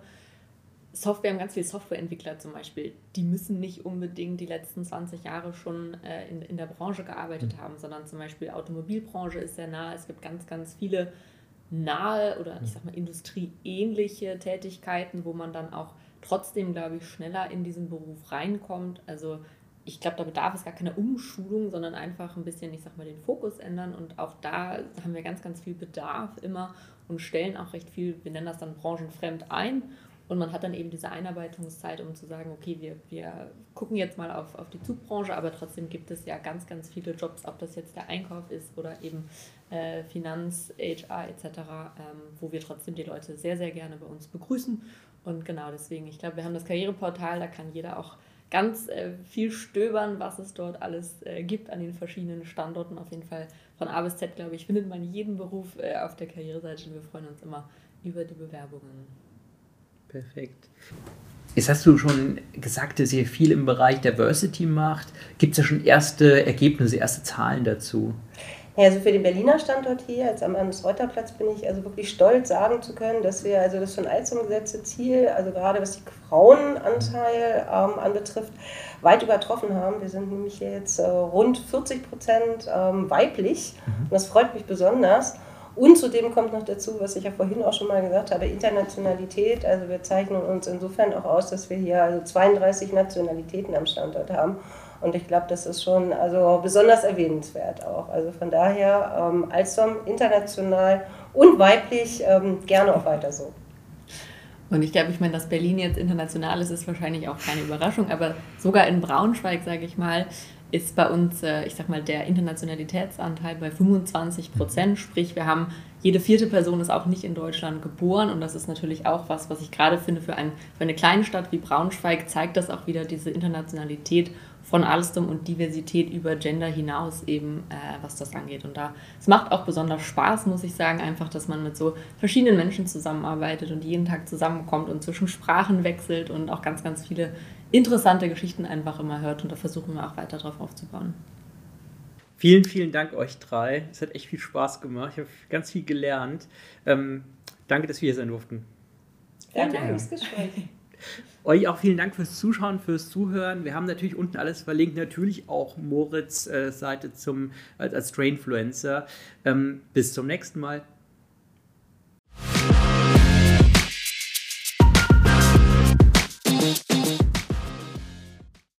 Software, haben ganz viele Softwareentwickler zum Beispiel, die müssen nicht unbedingt die letzten 20 Jahre schon äh, in, in der Branche gearbeitet mhm. haben, sondern zum Beispiel Automobilbranche ist sehr nah. Es gibt ganz, ganz viele nahe oder ich sag mal industrieähnliche Tätigkeiten, wo man dann auch trotzdem, glaube ich, schneller in diesen Beruf reinkommt. Also ich glaube, da bedarf es gar keine Umschulung, sondern einfach ein bisschen, ich sag mal, den Fokus ändern. Und auch da haben wir ganz, ganz viel Bedarf immer und stellen auch recht viel, wir nennen das dann branchenfremd ein. Und man hat dann eben diese Einarbeitungszeit, um zu sagen, okay, wir, wir gucken jetzt mal auf, auf die Zugbranche, aber trotzdem gibt es ja ganz, ganz viele Jobs, ob das jetzt der Einkauf ist oder eben äh, Finanz, HR etc., ähm, wo wir trotzdem die Leute sehr, sehr gerne bei uns begrüßen. Und genau deswegen, ich glaube, wir haben das Karriereportal, da kann jeder auch ganz äh, viel stöbern, was es dort alles äh, gibt an den verschiedenen Standorten. Auf jeden Fall von A bis Z, glaube ich, findet man jeden Beruf äh, auf der Karriereseite und wir freuen uns immer über die Bewerbungen. Perfekt. Jetzt hast du schon gesagt, dass ihr viel im Bereich Diversity macht. Gibt es ja schon erste Ergebnisse, erste Zahlen dazu? Ja, also für den Berliner Standort hier, als am Hans-Reuter-Platz, bin ich also wirklich stolz sagen zu können, dass wir also das von Alstom gesetzte Ziel, also gerade was die Frauenanteil ähm, anbetrifft, weit übertroffen haben. Wir sind nämlich hier jetzt äh, rund 40 Prozent ähm, weiblich mhm. und das freut mich besonders. Und zudem kommt noch dazu, was ich ja vorhin auch schon mal gesagt habe, Internationalität. Also wir zeichnen uns insofern auch aus, dass wir hier also 32 Nationalitäten am Standort haben. Und ich glaube, das ist schon also besonders erwähnenswert auch. Also von daher ähm, Alstom international und weiblich ähm, gerne auch weiter so. Und ich glaube, ich meine, dass Berlin jetzt international ist, ist wahrscheinlich auch keine Überraschung, aber sogar in Braunschweig, sage ich mal, ist bei uns, äh, ich sag mal, der Internationalitätsanteil bei 25 Prozent. Sprich, wir haben jede vierte Person ist auch nicht in Deutschland geboren und das ist natürlich auch was, was ich gerade finde für, ein, für eine kleine Stadt wie Braunschweig zeigt das auch wieder diese Internationalität von Alstom und Diversität über Gender hinaus eben, äh, was das angeht. Und da, es macht auch besonders Spaß, muss ich sagen, einfach, dass man mit so verschiedenen Menschen zusammenarbeitet und jeden Tag zusammenkommt und zwischen Sprachen wechselt und auch ganz, ganz viele interessante Geschichten einfach immer hört. Und da versuchen wir auch weiter drauf aufzubauen. Vielen, vielen Dank euch drei. Es hat echt viel Spaß gemacht. Ich habe ganz viel gelernt. Ähm, danke, dass wir hier sein durften. Vielen Dank fürs Gespräch. Euch auch vielen Dank fürs Zuschauen, fürs Zuhören. Wir haben natürlich unten alles verlinkt, natürlich auch Moritz äh, Seite zum, als, als Trainfluencer. Ähm, bis zum nächsten Mal.